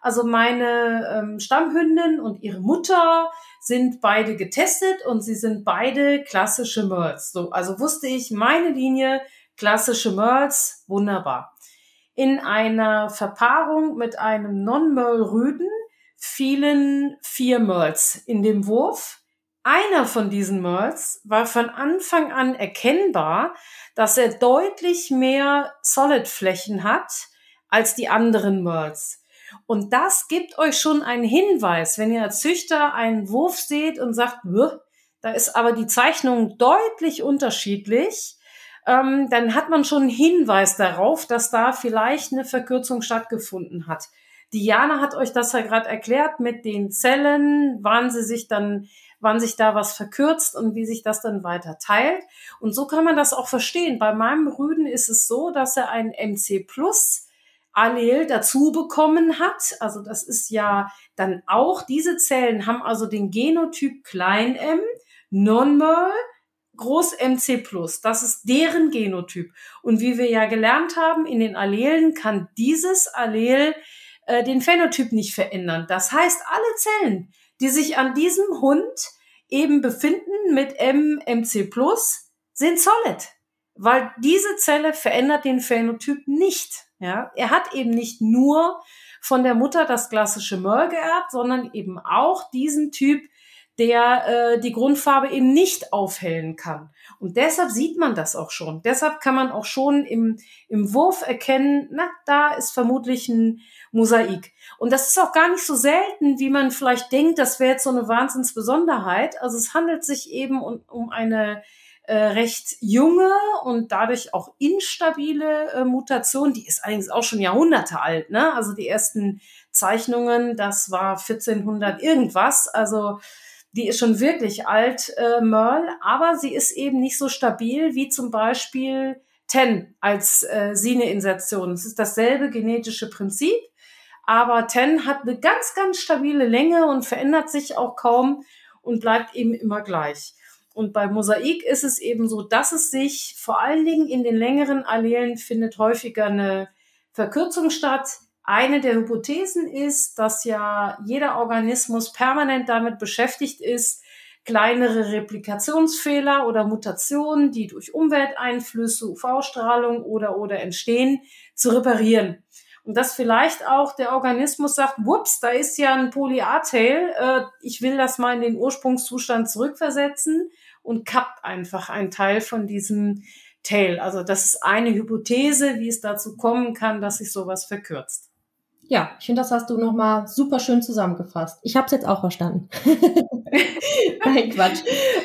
also meine ähm, Stammhündin und ihre Mutter sind beide getestet und sie sind beide klassische Merls. So, also wusste ich, meine Linie klassische Merls, wunderbar. In einer Verpaarung mit einem Non-Merl-Rüden fielen vier Merls in dem Wurf. Einer von diesen Merls war von Anfang an erkennbar, dass er deutlich mehr Solid-Flächen hat als die anderen Merls. Und das gibt euch schon einen Hinweis, wenn ihr als Züchter einen Wurf seht und sagt, da ist aber die Zeichnung deutlich unterschiedlich, ähm, dann hat man schon einen Hinweis darauf, dass da vielleicht eine Verkürzung stattgefunden hat. Diana hat euch das ja gerade erklärt mit den Zellen, wann sie sich dann, wann sich da was verkürzt und wie sich das dann weiter teilt. Und so kann man das auch verstehen. Bei meinem Rüden ist es so, dass er ein MC Plus Allel dazu bekommen hat. Also das ist ja dann auch, diese Zellen haben also den Genotyp klein m, Non-Merl, Groß MC+. Das ist deren Genotyp. Und wie wir ja gelernt haben, in den Allelen kann dieses Allel äh, den Phänotyp nicht verändern. Das heißt, alle Zellen, die sich an diesem Hund eben befinden mit M, MC+, sind solid. Weil diese Zelle verändert den Phänotyp nicht. Ja, er hat eben nicht nur von der Mutter das klassische Merl geerbt, sondern eben auch diesen Typ, der äh, die Grundfarbe eben nicht aufhellen kann. Und deshalb sieht man das auch schon. Deshalb kann man auch schon im, im Wurf erkennen, na, da ist vermutlich ein Mosaik. Und das ist auch gar nicht so selten, wie man vielleicht denkt, das wäre jetzt so eine Wahnsinnsbesonderheit. Also es handelt sich eben um, um eine äh, recht junge und dadurch auch instabile äh, Mutation. Die ist allerdings auch schon Jahrhunderte alt. Ne? Also die ersten Zeichnungen, das war 1400 irgendwas. Also die ist schon wirklich alt, äh, Merle, aber sie ist eben nicht so stabil wie zum Beispiel Ten als äh, Sine-Insertion. Es ist dasselbe genetische Prinzip, aber Ten hat eine ganz, ganz stabile Länge und verändert sich auch kaum und bleibt eben immer gleich. Und bei Mosaik ist es eben so, dass es sich vor allen Dingen in den längeren Allelen findet häufiger eine Verkürzung statt. Eine der Hypothesen ist, dass ja jeder Organismus permanent damit beschäftigt ist, kleinere Replikationsfehler oder Mutationen, die durch Umwelteinflüsse, UV-Strahlung oder oder entstehen, zu reparieren. Und dass vielleicht auch der Organismus sagt, whoops, da ist ja ein Poly-A-Tail, äh, ich will das mal in den Ursprungszustand zurückversetzen und kappt einfach ein Teil von diesem Tail. Also das ist eine Hypothese, wie es dazu kommen kann, dass sich sowas verkürzt. Ja, ich finde, das hast du nochmal super schön zusammengefasst. Ich habe es jetzt auch verstanden. Nein, Quatsch.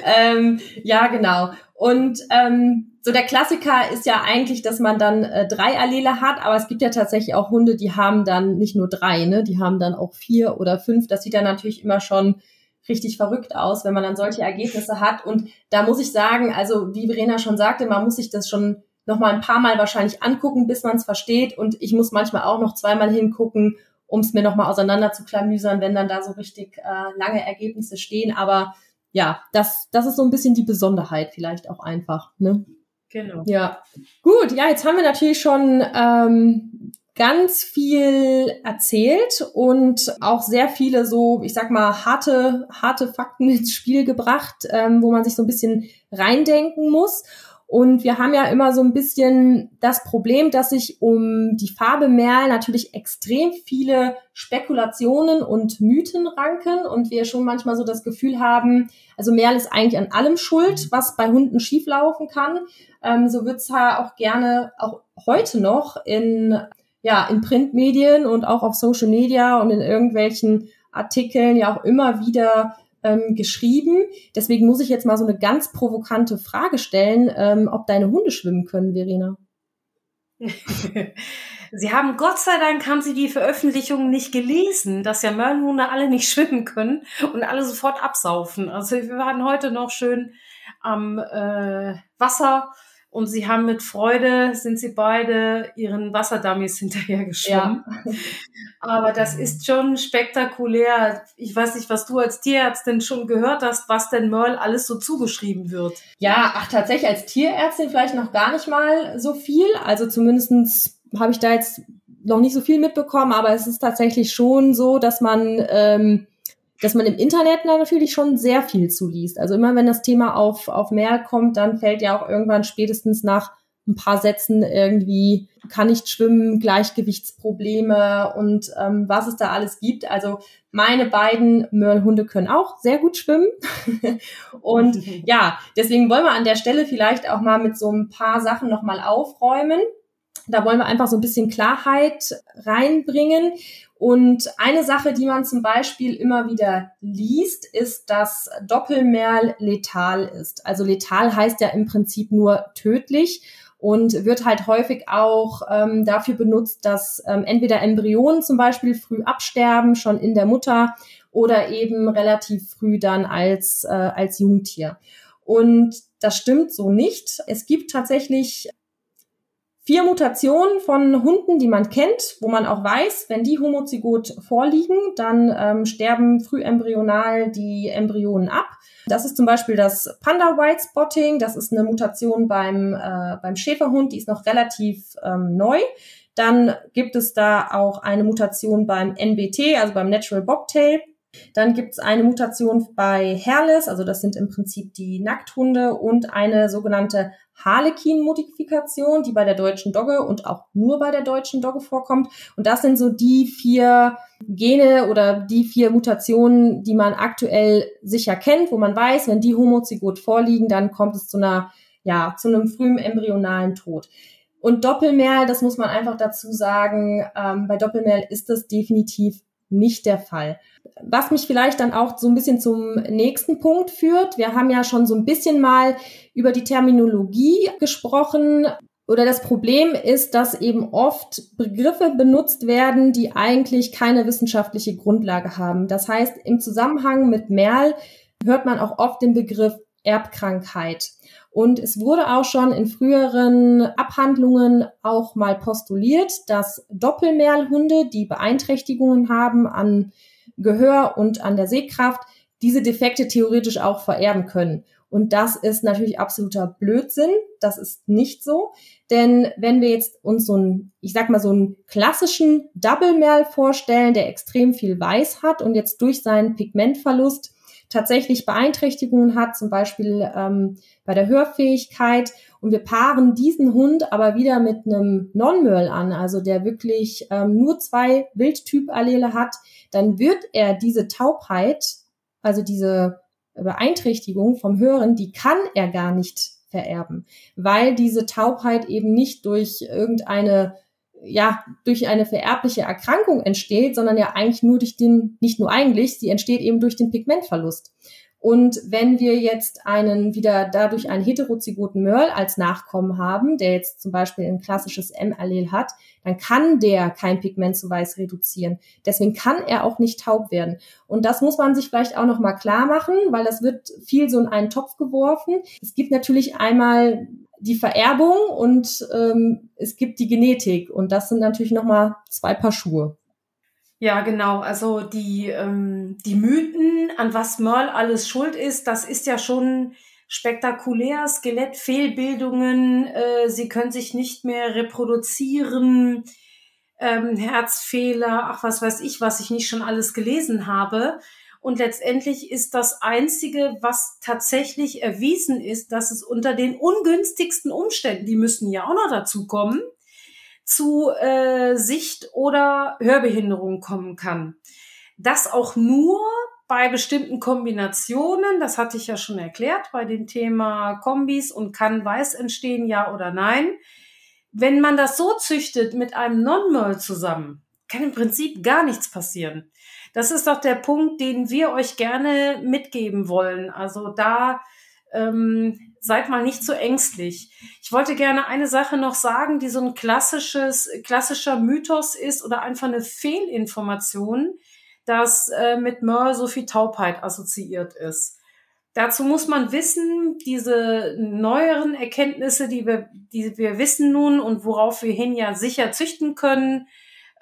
Ähm, ja, genau. Und ähm, so der Klassiker ist ja eigentlich, dass man dann äh, drei Allele hat, aber es gibt ja tatsächlich auch Hunde, die haben dann nicht nur drei, ne? Die haben dann auch vier oder fünf. Das sieht dann natürlich immer schon richtig verrückt aus, wenn man dann solche Ergebnisse hat. Und da muss ich sagen, also wie Verena schon sagte, man muss sich das schon noch mal ein paar Mal wahrscheinlich angucken, bis man es versteht. Und ich muss manchmal auch noch zweimal hingucken, um es mir noch mal auseinander zu klamüsern, wenn dann da so richtig äh, lange Ergebnisse stehen. Aber ja, das, das ist so ein bisschen die Besonderheit vielleicht auch einfach. Ne? Genau. Ja, gut. Ja, jetzt haben wir natürlich schon ähm, ganz viel erzählt und auch sehr viele so, ich sag mal, harte, harte Fakten ins Spiel gebracht, ähm, wo man sich so ein bisschen reindenken muss. Und wir haben ja immer so ein bisschen das Problem, dass sich um die Farbe Merl natürlich extrem viele Spekulationen und Mythen ranken und wir schon manchmal so das Gefühl haben, also Merl ist eigentlich an allem schuld, was bei Hunden schieflaufen kann. Ähm, so wird's ja auch gerne, auch heute noch in ja, in Printmedien und auch auf Social Media und in irgendwelchen Artikeln ja auch immer wieder ähm, geschrieben. Deswegen muss ich jetzt mal so eine ganz provokante Frage stellen, ähm, ob deine Hunde schwimmen können, Verena. Sie haben, Gott sei Dank, haben Sie die Veröffentlichung nicht gelesen, dass ja Mörnhunde alle nicht schwimmen können und alle sofort absaufen. Also wir waren heute noch schön am äh, Wasser und sie haben mit Freude, sind sie beide ihren Wasserdummies hinterhergeschwommen. Ja. Aber das ist schon spektakulär. Ich weiß nicht, was du als Tierärztin schon gehört hast, was denn Merle alles so zugeschrieben wird. Ja, ach, tatsächlich als Tierärztin vielleicht noch gar nicht mal so viel. Also zumindestens habe ich da jetzt noch nicht so viel mitbekommen, aber es ist tatsächlich schon so, dass man ähm, dass man im Internet natürlich schon sehr viel zuliest. Also immer wenn das Thema auf, auf mehr kommt, dann fällt ja auch irgendwann spätestens nach ein paar Sätzen irgendwie, kann nicht schwimmen, Gleichgewichtsprobleme und ähm, was es da alles gibt. Also meine beiden Mörlhunde können auch sehr gut schwimmen. und ja, deswegen wollen wir an der Stelle vielleicht auch mal mit so ein paar Sachen nochmal aufräumen. Da wollen wir einfach so ein bisschen Klarheit reinbringen. Und eine Sache, die man zum Beispiel immer wieder liest, ist, dass Doppelmerl letal ist. Also letal heißt ja im Prinzip nur tödlich und wird halt häufig auch ähm, dafür benutzt, dass ähm, entweder Embryonen zum Beispiel früh absterben, schon in der Mutter, oder eben relativ früh dann als, äh, als Jungtier. Und das stimmt so nicht. Es gibt tatsächlich vier Mutationen von Hunden, die man kennt, wo man auch weiß, wenn die homozygot vorliegen, dann ähm, sterben frühembryonal die Embryonen ab. Das ist zum Beispiel das Panda White Spotting. Das ist eine Mutation beim, äh, beim Schäferhund, die ist noch relativ ähm, neu. Dann gibt es da auch eine Mutation beim NBT, also beim Natural Bobtail. Dann gibt es eine Mutation bei Hairless, also das sind im Prinzip die Nackthunde und eine sogenannte Harlequin-Modifikation, die bei der deutschen Dogge und auch nur bei der deutschen Dogge vorkommt. Und das sind so die vier Gene oder die vier Mutationen, die man aktuell sicher kennt, wo man weiß, wenn die homozygot vorliegen, dann kommt es zu einer, ja, zu einem frühen embryonalen Tod. Und Doppelmerl, das muss man einfach dazu sagen, ähm, bei Doppelmerl ist das definitiv nicht der Fall. Was mich vielleicht dann auch so ein bisschen zum nächsten Punkt führt. Wir haben ja schon so ein bisschen mal über die Terminologie gesprochen. Oder das Problem ist, dass eben oft Begriffe benutzt werden, die eigentlich keine wissenschaftliche Grundlage haben. Das heißt, im Zusammenhang mit Merl hört man auch oft den Begriff Erbkrankheit. Und es wurde auch schon in früheren Abhandlungen auch mal postuliert, dass Doppelmerlhunde, die Beeinträchtigungen haben an Gehör und an der Sehkraft, diese Defekte theoretisch auch vererben können. Und das ist natürlich absoluter Blödsinn. Das ist nicht so. Denn wenn wir jetzt uns so einen, ich sag mal, so einen klassischen Double Merl vorstellen, der extrem viel Weiß hat und jetzt durch seinen Pigmentverlust tatsächlich Beeinträchtigungen hat, zum Beispiel ähm, bei der Hörfähigkeit. Und wir paaren diesen Hund aber wieder mit einem Non-Merl an, also der wirklich ähm, nur zwei Wildtyp-Allele hat, dann wird er diese Taubheit, also diese Beeinträchtigung vom Hören, die kann er gar nicht vererben, weil diese Taubheit eben nicht durch irgendeine ja, durch eine vererbliche Erkrankung entsteht, sondern ja eigentlich nur durch den, nicht nur eigentlich, sie entsteht eben durch den Pigmentverlust. Und wenn wir jetzt einen wieder dadurch einen heterozygoten Merl als Nachkommen haben, der jetzt zum Beispiel ein klassisches M-Allel hat, dann kann der kein Pigment zu weiß reduzieren. Deswegen kann er auch nicht taub werden. Und das muss man sich vielleicht auch noch mal klar machen, weil das wird viel so in einen Topf geworfen. Es gibt natürlich einmal die Vererbung und ähm, es gibt die Genetik. Und das sind natürlich noch mal zwei Paar Schuhe. Ja, genau. Also die, ähm, die Mythen, an was Merle alles schuld ist, das ist ja schon spektakulär. Skelettfehlbildungen, äh, sie können sich nicht mehr reproduzieren, ähm, Herzfehler, ach was weiß ich, was ich nicht schon alles gelesen habe. Und letztendlich ist das Einzige, was tatsächlich erwiesen ist, dass es unter den ungünstigsten Umständen, die müssen ja auch noch dazu kommen, zu äh, Sicht- oder Hörbehinderung kommen kann. Das auch nur bei bestimmten Kombinationen, das hatte ich ja schon erklärt, bei dem Thema Kombis und kann Weiß entstehen, ja oder nein. Wenn man das so züchtet mit einem Non-Merl zusammen, kann im Prinzip gar nichts passieren. Das ist doch der Punkt, den wir euch gerne mitgeben wollen. Also da ähm, seid mal nicht so ängstlich. Ich wollte gerne eine Sache noch sagen, die so ein klassisches, klassischer Mythos ist oder einfach eine Fehlinformation, dass äh, mit Mör so viel Taubheit assoziiert ist. Dazu muss man wissen, diese neueren Erkenntnisse, die wir, die wir wissen nun und worauf wir hin ja sicher züchten können,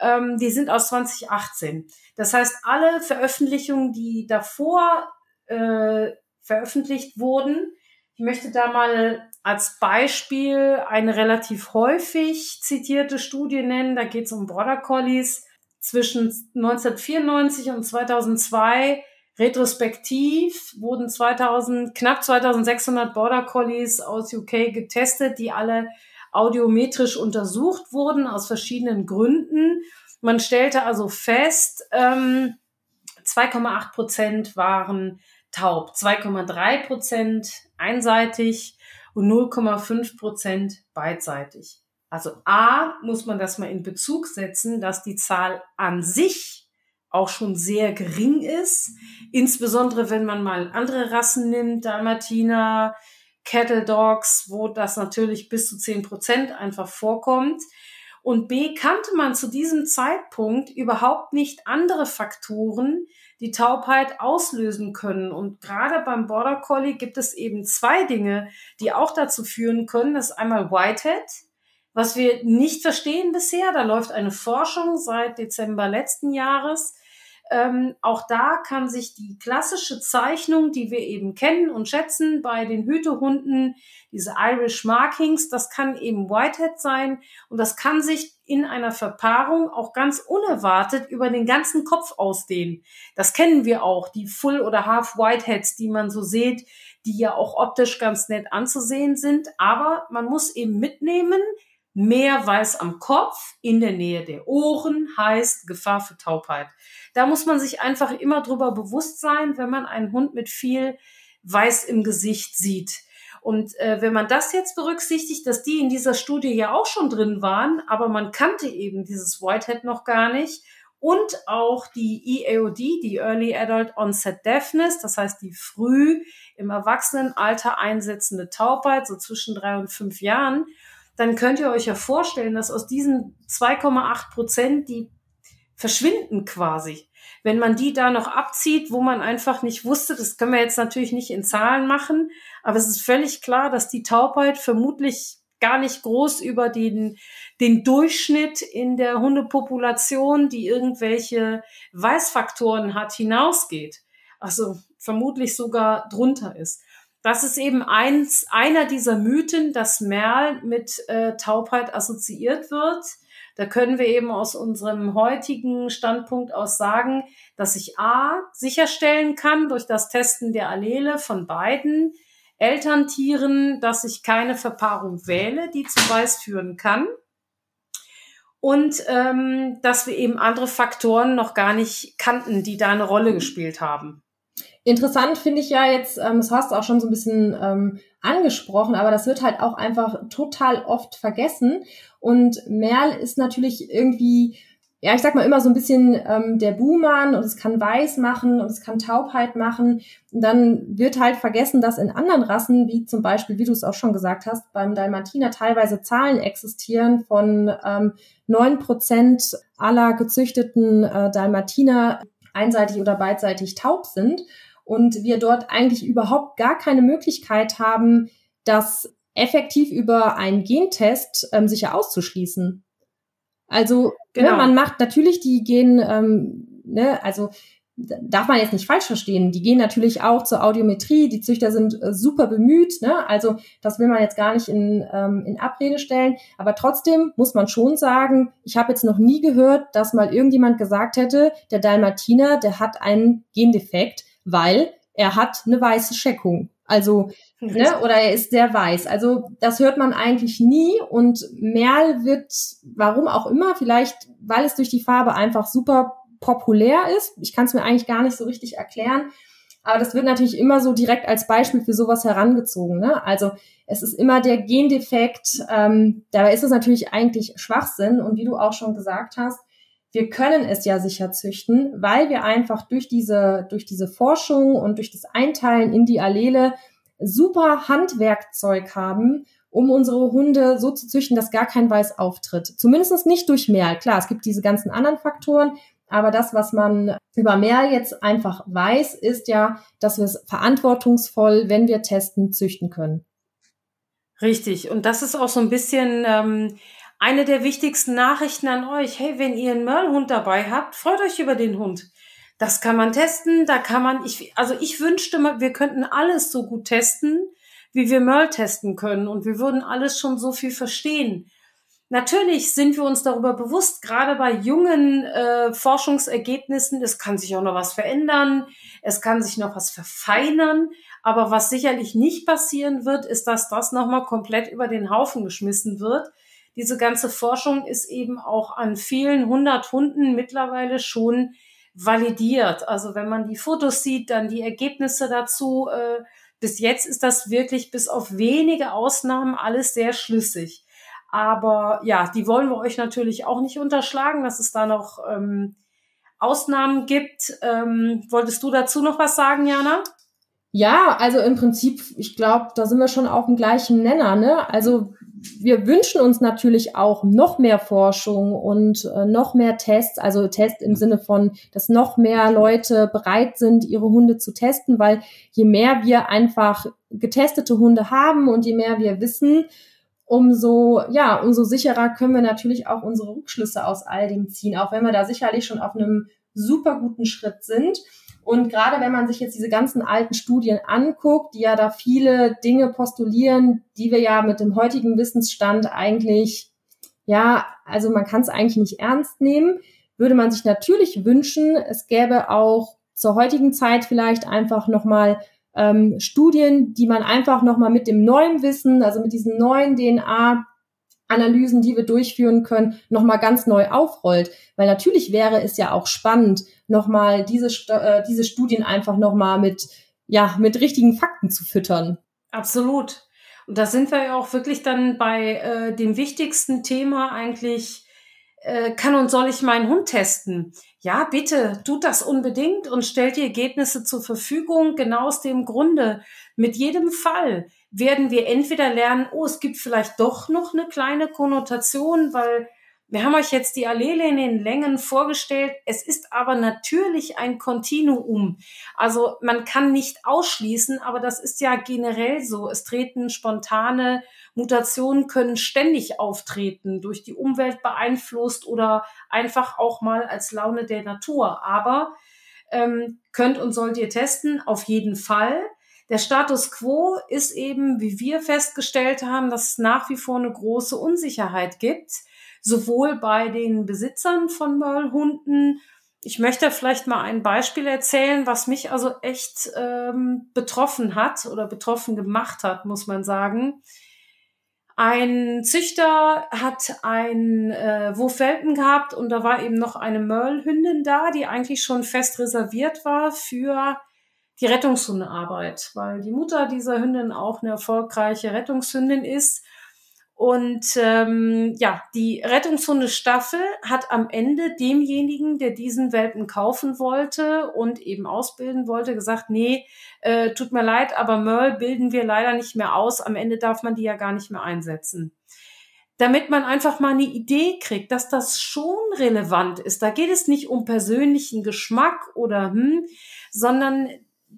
ähm, die sind aus 2018. Das heißt, alle Veröffentlichungen, die davor äh, veröffentlicht wurden, ich möchte da mal als Beispiel eine relativ häufig zitierte Studie nennen. Da geht es um Border Collies zwischen 1994 und 2002. Retrospektiv wurden 2000, knapp 2600 Border Collies aus UK getestet, die alle audiometrisch untersucht wurden aus verschiedenen Gründen. Man stellte also fest, ähm, 2,8 Prozent waren taub, 2,3 Prozent einseitig und 0,5 Prozent beidseitig. Also A muss man das mal in Bezug setzen, dass die Zahl an sich auch schon sehr gering ist, insbesondere wenn man mal andere Rassen nimmt, Dalmatiner, Cattle Dogs, wo das natürlich bis zu zehn Prozent einfach vorkommt. Und B kannte man zu diesem Zeitpunkt überhaupt nicht andere Faktoren, die Taubheit auslösen können. Und gerade beim Border Collie gibt es eben zwei Dinge, die auch dazu führen können. Das ist einmal Whitehead, was wir nicht verstehen bisher. Da läuft eine Forschung seit Dezember letzten Jahres. Ähm, auch da kann sich die klassische Zeichnung, die wir eben kennen und schätzen bei den Hütehunden, diese Irish Markings, das kann eben Whitehead sein und das kann sich in einer Verpaarung auch ganz unerwartet über den ganzen Kopf ausdehnen. Das kennen wir auch, die Full- oder Half-Whiteheads, die man so sieht, die ja auch optisch ganz nett anzusehen sind. Aber man muss eben mitnehmen, Mehr Weiß am Kopf in der Nähe der Ohren heißt Gefahr für Taubheit. Da muss man sich einfach immer drüber bewusst sein, wenn man einen Hund mit viel Weiß im Gesicht sieht. Und äh, wenn man das jetzt berücksichtigt, dass die in dieser Studie ja auch schon drin waren, aber man kannte eben dieses Whitehead noch gar nicht und auch die EAOD, die Early Adult Onset Deafness, das heißt die früh im Erwachsenenalter einsetzende Taubheit, so zwischen drei und fünf Jahren, dann könnt ihr euch ja vorstellen, dass aus diesen 2,8 Prozent die verschwinden quasi. Wenn man die da noch abzieht, wo man einfach nicht wusste, das können wir jetzt natürlich nicht in Zahlen machen, aber es ist völlig klar, dass die Taubheit vermutlich gar nicht groß über den, den Durchschnitt in der Hundepopulation, die irgendwelche Weißfaktoren hat, hinausgeht. Also vermutlich sogar drunter ist das ist eben eins, einer dieser Mythen, dass Merl mit äh, Taubheit assoziiert wird. Da können wir eben aus unserem heutigen Standpunkt aus sagen, dass ich A sicherstellen kann durch das Testen der Allele von beiden Elterntieren, dass ich keine Verpaarung wähle, die zu Weiß führen kann. Und ähm, dass wir eben andere Faktoren noch gar nicht kannten, die da eine Rolle gespielt haben. Interessant finde ich ja jetzt, ähm, das hast du auch schon so ein bisschen ähm, angesprochen, aber das wird halt auch einfach total oft vergessen. Und Merl ist natürlich irgendwie, ja, ich sag mal immer so ein bisschen ähm, der Buhmann und es kann weiß machen und es kann Taubheit machen. Und dann wird halt vergessen, dass in anderen Rassen, wie zum Beispiel, wie du es auch schon gesagt hast, beim Dalmatiner teilweise Zahlen existieren von ähm, neun ähm, Prozent aller gezüchteten äh, Dalmatiner einseitig oder beidseitig taub sind und wir dort eigentlich überhaupt gar keine Möglichkeit haben, das effektiv über einen Gentest ähm, sicher auszuschließen. Also ne, genau. ne, man macht natürlich die Gen, ähm, ne, also darf man jetzt nicht falsch verstehen. Die gehen natürlich auch zur Audiometrie. Die Züchter sind äh, super bemüht. Ne? Also das will man jetzt gar nicht in, ähm, in Abrede stellen. Aber trotzdem muss man schon sagen, ich habe jetzt noch nie gehört, dass mal irgendjemand gesagt hätte, der Dalmatiner, der hat einen Gendefekt weil er hat eine weiße Scheckung. Also, ne, oder er ist sehr weiß. Also, das hört man eigentlich nie und Merl wird, warum auch immer, vielleicht, weil es durch die Farbe einfach super populär ist. Ich kann es mir eigentlich gar nicht so richtig erklären. Aber das wird natürlich immer so direkt als Beispiel für sowas herangezogen. Ne? Also es ist immer der Gendefekt. Ähm, dabei ist es natürlich eigentlich Schwachsinn. Und wie du auch schon gesagt hast, wir können es ja sicher züchten, weil wir einfach durch diese, durch diese Forschung und durch das Einteilen in die Allele super Handwerkzeug haben, um unsere Hunde so zu züchten, dass gar kein Weiß auftritt. Zumindest nicht durch Mehl. Klar, es gibt diese ganzen anderen Faktoren, aber das, was man über Mehl jetzt einfach weiß, ist ja, dass wir es verantwortungsvoll, wenn wir testen, züchten können. Richtig. Und das ist auch so ein bisschen ähm, eine der wichtigsten Nachrichten an euch. Hey, wenn ihr einen Mörlhund dabei habt, freut euch über den Hund. Das kann man testen, da kann man, ich, also ich wünschte mal, wir könnten alles so gut testen, wie wir Mörl testen können und wir würden alles schon so viel verstehen. Natürlich sind wir uns darüber bewusst, gerade bei jungen äh, Forschungsergebnissen, es kann sich auch noch was verändern, es kann sich noch was verfeinern, aber was sicherlich nicht passieren wird, ist, dass das nochmal komplett über den Haufen geschmissen wird diese ganze Forschung ist eben auch an vielen hundert Hunden mittlerweile schon validiert. Also wenn man die Fotos sieht, dann die Ergebnisse dazu. Äh, bis jetzt ist das wirklich bis auf wenige Ausnahmen alles sehr schlüssig. Aber ja, die wollen wir euch natürlich auch nicht unterschlagen, dass es da noch ähm, Ausnahmen gibt. Ähm, wolltest du dazu noch was sagen, Jana? Ja, also im Prinzip, ich glaube, da sind wir schon auf dem gleichen Nenner. Ne? Also wir wünschen uns natürlich auch noch mehr Forschung und äh, noch mehr Tests, also Tests im Sinne von, dass noch mehr Leute bereit sind, ihre Hunde zu testen, weil je mehr wir einfach getestete Hunde haben und je mehr wir wissen, umso, ja, umso sicherer können wir natürlich auch unsere Rückschlüsse aus all dem ziehen, auch wenn wir da sicherlich schon auf einem super guten Schritt sind. Und gerade wenn man sich jetzt diese ganzen alten Studien anguckt, die ja da viele Dinge postulieren, die wir ja mit dem heutigen Wissensstand eigentlich, ja, also man kann es eigentlich nicht ernst nehmen, würde man sich natürlich wünschen, es gäbe auch zur heutigen Zeit vielleicht einfach nochmal ähm, Studien, die man einfach nochmal mit dem neuen Wissen, also mit diesen neuen DNA Analysen, die wir durchführen können, nochmal ganz neu aufrollt. Weil natürlich wäre es ja auch spannend, nochmal diese, äh, diese Studien einfach nochmal mit, ja, mit richtigen Fakten zu füttern. Absolut. Und da sind wir ja auch wirklich dann bei äh, dem wichtigsten Thema eigentlich, äh, kann und soll ich meinen Hund testen? Ja, bitte, tut das unbedingt und stellt die Ergebnisse zur Verfügung, genau aus dem Grunde. Mit jedem Fall werden wir entweder lernen, oh, es gibt vielleicht doch noch eine kleine Konnotation, weil wir haben euch jetzt die Allele in den Längen vorgestellt. Es ist aber natürlich ein Kontinuum. Also man kann nicht ausschließen, aber das ist ja generell so. Es treten spontane Mutationen können ständig auftreten, durch die Umwelt beeinflusst oder einfach auch mal als Laune der Natur. Aber ähm, könnt und sollt ihr testen, auf jeden Fall. Der Status quo ist eben, wie wir festgestellt haben, dass es nach wie vor eine große Unsicherheit gibt sowohl bei den Besitzern von Möllhunden. Ich möchte vielleicht mal ein Beispiel erzählen, was mich also echt ähm, betroffen hat oder betroffen gemacht hat, muss man sagen. Ein Züchter hat ein äh, Wurfwelpen gehabt und da war eben noch eine Merle-Hündin da, die eigentlich schon fest reserviert war für die Rettungshundearbeit, weil die Mutter dieser Hündin auch eine erfolgreiche Rettungshündin ist und ähm, ja, die Rettungshundestaffel hat am Ende demjenigen, der diesen Welpen kaufen wollte und eben ausbilden wollte, gesagt, nee, äh, tut mir leid, aber Merle bilden wir leider nicht mehr aus. Am Ende darf man die ja gar nicht mehr einsetzen. Damit man einfach mal eine Idee kriegt, dass das schon relevant ist. Da geht es nicht um persönlichen Geschmack oder hm, sondern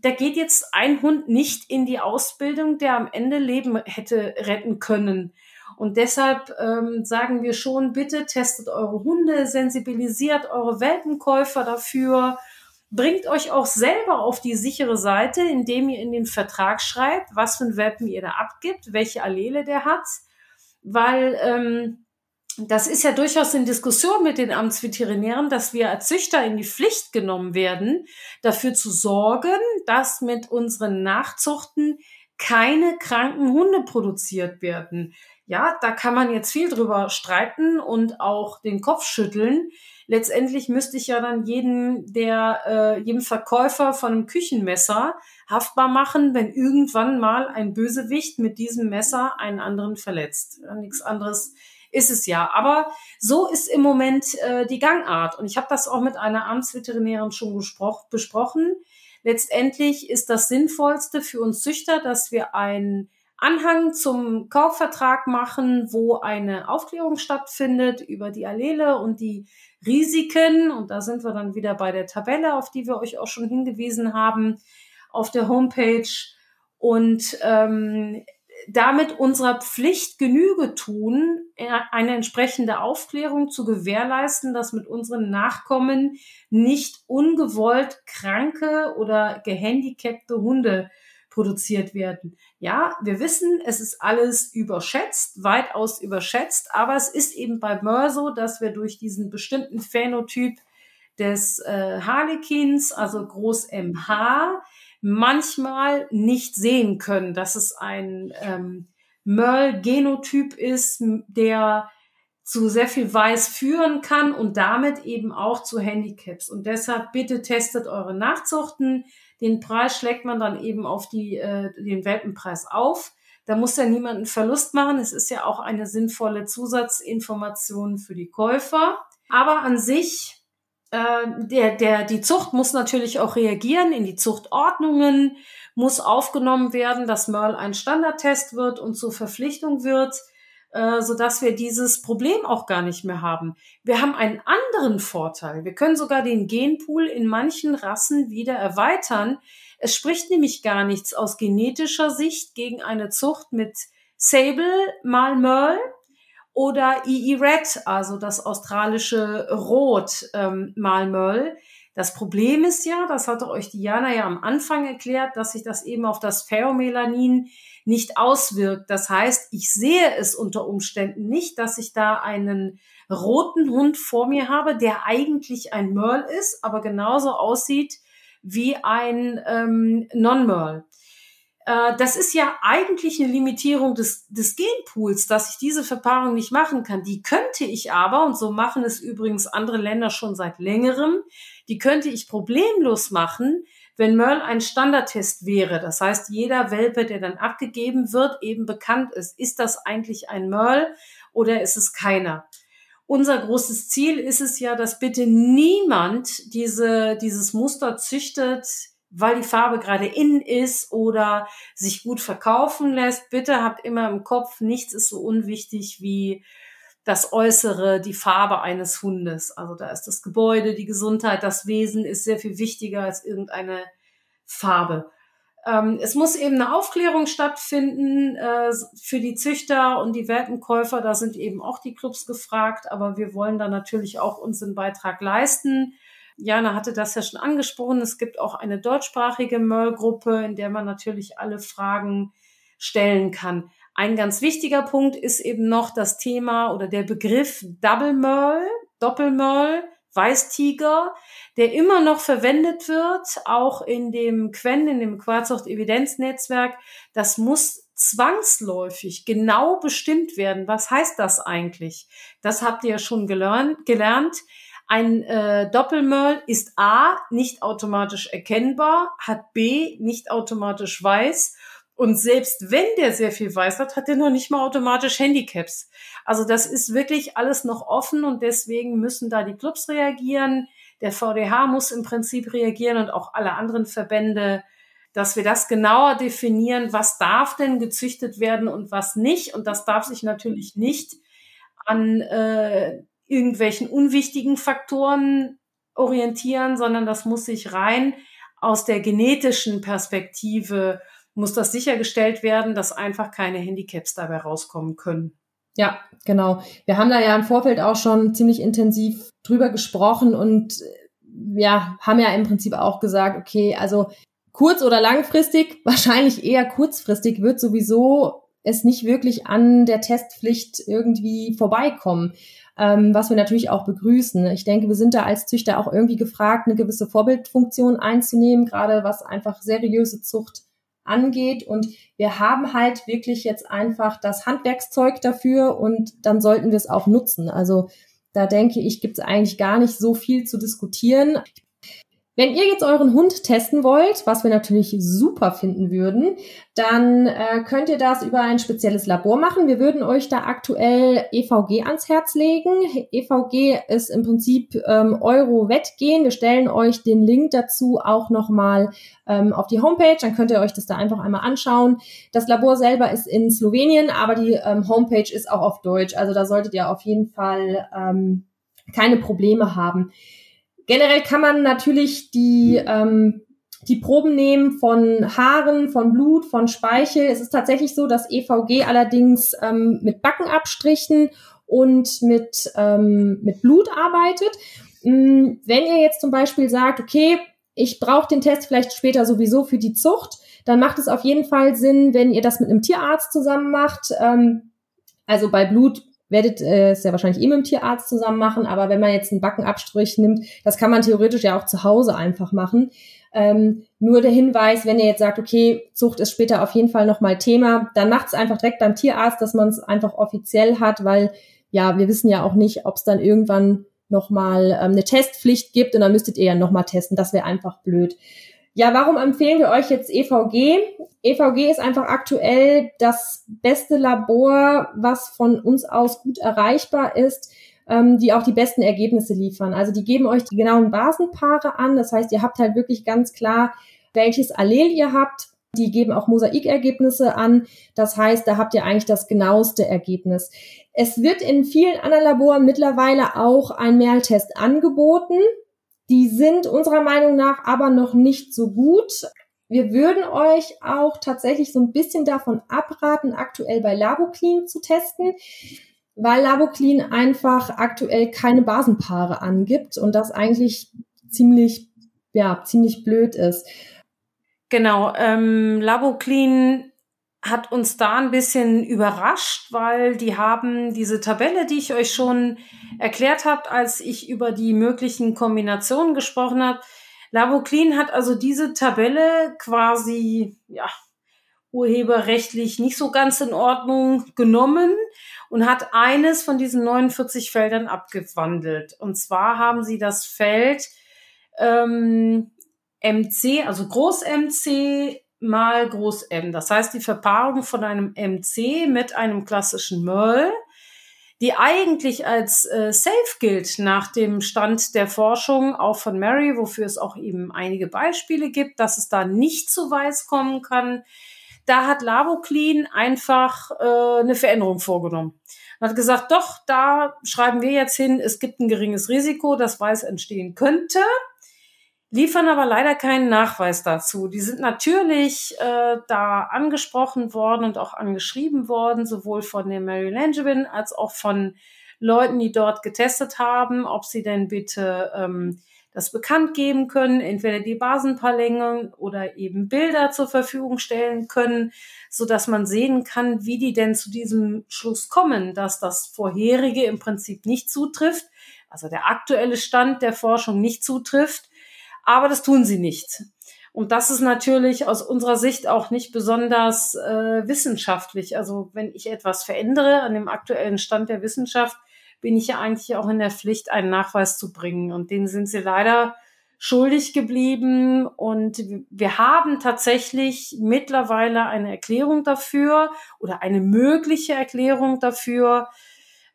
da geht jetzt ein Hund nicht in die Ausbildung, der am Ende Leben hätte retten können. Und deshalb ähm, sagen wir schon, bitte testet eure Hunde, sensibilisiert eure Welpenkäufer dafür, bringt euch auch selber auf die sichere Seite, indem ihr in den Vertrag schreibt, was für ein Welpen ihr da abgibt, welche Allele der hat, weil ähm, das ist ja durchaus in Diskussion mit den Amtsveterinären, dass wir als Züchter in die Pflicht genommen werden, dafür zu sorgen, dass mit unseren Nachzuchten keine kranken Hunde produziert werden. Ja, da kann man jetzt viel drüber streiten und auch den Kopf schütteln. Letztendlich müsste ich ja dann jeden, der, äh, jedem Verkäufer von einem Küchenmesser haftbar machen, wenn irgendwann mal ein Bösewicht mit diesem Messer einen anderen verletzt. Nichts anderes ist es ja. Aber so ist im Moment äh, die Gangart. Und ich habe das auch mit einer Amtsveterinärin schon besprochen. Letztendlich ist das Sinnvollste für uns Züchter, dass wir ein Anhang zum Kaufvertrag machen, wo eine Aufklärung stattfindet über die Allele und die Risiken. Und da sind wir dann wieder bei der Tabelle, auf die wir euch auch schon hingewiesen haben, auf der Homepage. Und ähm, damit unserer Pflicht Genüge tun, eine entsprechende Aufklärung zu gewährleisten, dass mit unseren Nachkommen nicht ungewollt kranke oder gehandicapte Hunde produziert werden. Ja, wir wissen, es ist alles überschätzt, weitaus überschätzt, aber es ist eben bei Möhr so, dass wir durch diesen bestimmten Phänotyp des äh, Harlequins, also Groß MH, manchmal nicht sehen können, dass es ein ähm, Merle-Genotyp ist, der zu sehr viel Weiß führen kann und damit eben auch zu Handicaps. Und deshalb bitte testet eure Nachzuchten. Den Preis schlägt man dann eben auf die, äh, den Welpenpreis auf. Da muss ja niemand einen Verlust machen. Es ist ja auch eine sinnvolle Zusatzinformation für die Käufer. Aber an sich, äh, der, der, die Zucht muss natürlich auch reagieren in die Zuchtordnungen, muss aufgenommen werden, dass Merle ein Standardtest wird und zur Verpflichtung wird äh, so dass wir dieses Problem auch gar nicht mehr haben. Wir haben einen anderen Vorteil. Wir können sogar den Genpool in manchen Rassen wieder erweitern. Es spricht nämlich gar nichts aus genetischer Sicht gegen eine Zucht mit Sable mal Merle oder EE Red, also das australische Rot ähm, mal Merle. Das Problem ist ja, das hatte euch Diana ja am Anfang erklärt, dass sich das eben auf das Pheromelanin nicht auswirkt. Das heißt, ich sehe es unter Umständen nicht, dass ich da einen roten Hund vor mir habe, der eigentlich ein Merle ist, aber genauso aussieht wie ein ähm, Non-Merle. Äh, das ist ja eigentlich eine Limitierung des, des Genpools, dass ich diese Verpaarung nicht machen kann. Die könnte ich aber, und so machen es übrigens andere Länder schon seit längerem, die könnte ich problemlos machen, wenn Merle ein Standardtest wäre, das heißt, jeder Welpe, der dann abgegeben wird, eben bekannt ist, ist das eigentlich ein Merle oder ist es keiner? Unser großes Ziel ist es ja, dass bitte niemand diese, dieses Muster züchtet, weil die Farbe gerade in ist oder sich gut verkaufen lässt. Bitte habt immer im Kopf, nichts ist so unwichtig wie das Äußere, die Farbe eines Hundes. Also da ist das Gebäude, die Gesundheit, das Wesen ist sehr viel wichtiger als irgendeine Farbe. Ähm, es muss eben eine Aufklärung stattfinden äh, für die Züchter und die Welpenkäufer. Da sind eben auch die Clubs gefragt, aber wir wollen da natürlich auch unseren Beitrag leisten. Jana hatte das ja schon angesprochen. Es gibt auch eine deutschsprachige Merl-Gruppe, in der man natürlich alle Fragen stellen kann. Ein ganz wichtiger Punkt ist eben noch das Thema oder der Begriff Double Merle, Doppelmerl, Weißtiger, der immer noch verwendet wird, auch in dem Quen, in dem Quarzucht-Evidenznetzwerk. Das muss zwangsläufig genau bestimmt werden. Was heißt das eigentlich? Das habt ihr ja schon gelernt. gelernt. Ein äh, Doppelmerl ist A nicht automatisch erkennbar, hat B nicht automatisch weiß und selbst wenn der sehr viel weiß hat, hat er noch nicht mal automatisch Handicaps. Also das ist wirklich alles noch offen und deswegen müssen da die Clubs reagieren. Der VDH muss im Prinzip reagieren und auch alle anderen Verbände, dass wir das genauer definieren, was darf denn gezüchtet werden und was nicht. Und das darf sich natürlich nicht an äh, irgendwelchen unwichtigen Faktoren orientieren, sondern das muss sich rein aus der genetischen Perspektive muss das sichergestellt werden, dass einfach keine Handicaps dabei rauskommen können. Ja, genau. Wir haben da ja im Vorfeld auch schon ziemlich intensiv drüber gesprochen und ja, haben ja im Prinzip auch gesagt, okay, also kurz- oder langfristig, wahrscheinlich eher kurzfristig wird sowieso es nicht wirklich an der Testpflicht irgendwie vorbeikommen. Ähm, was wir natürlich auch begrüßen. Ich denke, wir sind da als Züchter auch irgendwie gefragt, eine gewisse Vorbildfunktion einzunehmen, gerade was einfach seriöse Zucht angeht. Und wir haben halt wirklich jetzt einfach das Handwerkszeug dafür und dann sollten wir es auch nutzen. Also da denke ich, gibt es eigentlich gar nicht so viel zu diskutieren. Wenn ihr jetzt euren Hund testen wollt, was wir natürlich super finden würden, dann äh, könnt ihr das über ein spezielles Labor machen. Wir würden euch da aktuell EVG ans Herz legen. EVG ist im Prinzip ähm, Euro-Wettgehen. Wir stellen euch den Link dazu auch nochmal ähm, auf die Homepage. Dann könnt ihr euch das da einfach einmal anschauen. Das Labor selber ist in Slowenien, aber die ähm, Homepage ist auch auf Deutsch. Also da solltet ihr auf jeden Fall ähm, keine Probleme haben. Generell kann man natürlich die, ähm, die Proben nehmen von Haaren, von Blut, von Speichel. Es ist tatsächlich so, dass EVG allerdings ähm, mit Backenabstrichen und mit, ähm, mit Blut arbeitet. Mm, wenn ihr jetzt zum Beispiel sagt, okay, ich brauche den Test vielleicht später sowieso für die Zucht, dann macht es auf jeden Fall Sinn, wenn ihr das mit einem Tierarzt zusammen macht. Ähm, also bei Blut werdet äh, es ja wahrscheinlich eh mit dem Tierarzt zusammen machen, aber wenn man jetzt einen Backenabstrich nimmt, das kann man theoretisch ja auch zu Hause einfach machen. Ähm, nur der Hinweis, wenn ihr jetzt sagt, okay, Zucht ist später auf jeden Fall nochmal Thema, dann macht es einfach direkt beim Tierarzt, dass man es einfach offiziell hat, weil ja, wir wissen ja auch nicht, ob es dann irgendwann nochmal ähm, eine Testpflicht gibt und dann müsstet ihr ja nochmal testen. Das wäre einfach blöd. Ja, warum empfehlen wir euch jetzt EVG? EVG ist einfach aktuell das beste Labor, was von uns aus gut erreichbar ist, ähm, die auch die besten Ergebnisse liefern. Also die geben euch die genauen Basenpaare an. Das heißt, ihr habt halt wirklich ganz klar, welches Allel ihr habt. Die geben auch Mosaikergebnisse an. Das heißt, da habt ihr eigentlich das genaueste Ergebnis. Es wird in vielen anderen Laboren mittlerweile auch ein Mehrtest angeboten. Die sind unserer Meinung nach aber noch nicht so gut. Wir würden euch auch tatsächlich so ein bisschen davon abraten, aktuell bei Laboclean zu testen, weil Laboclean einfach aktuell keine Basenpaare angibt und das eigentlich ziemlich, ja, ziemlich blöd ist. Genau, ähm, Laboclean hat uns da ein bisschen überrascht, weil die haben diese Tabelle, die ich euch schon erklärt habe, als ich über die möglichen Kombinationen gesprochen habe. Laboclean hat also diese Tabelle quasi, ja, urheberrechtlich nicht so ganz in Ordnung genommen und hat eines von diesen 49 Feldern abgewandelt. Und zwar haben sie das Feld ähm, MC, also Groß-MC mal Groß M. Das heißt, die Verpaarung von einem MC mit einem klassischen Merl, die eigentlich als äh, safe gilt nach dem Stand der Forschung, auch von Mary, wofür es auch eben einige Beispiele gibt, dass es da nicht zu weiß kommen kann. Da hat Laboclean einfach äh, eine Veränderung vorgenommen. Und hat gesagt, doch, da schreiben wir jetzt hin, es gibt ein geringes Risiko, dass Weiß entstehen könnte liefern aber leider keinen Nachweis dazu. Die sind natürlich äh, da angesprochen worden und auch angeschrieben worden, sowohl von der Mary Langevin als auch von Leuten, die dort getestet haben, ob sie denn bitte ähm, das bekannt geben können, entweder die Basenpaarlänge oder eben Bilder zur Verfügung stellen können, so dass man sehen kann, wie die denn zu diesem Schluss kommen, dass das vorherige im Prinzip nicht zutrifft, also der aktuelle Stand der Forschung nicht zutrifft aber das tun sie nicht. Und das ist natürlich aus unserer Sicht auch nicht besonders äh, wissenschaftlich. Also wenn ich etwas verändere an dem aktuellen Stand der Wissenschaft, bin ich ja eigentlich auch in der Pflicht, einen Nachweis zu bringen. Und den sind sie leider schuldig geblieben. Und wir haben tatsächlich mittlerweile eine Erklärung dafür oder eine mögliche Erklärung dafür.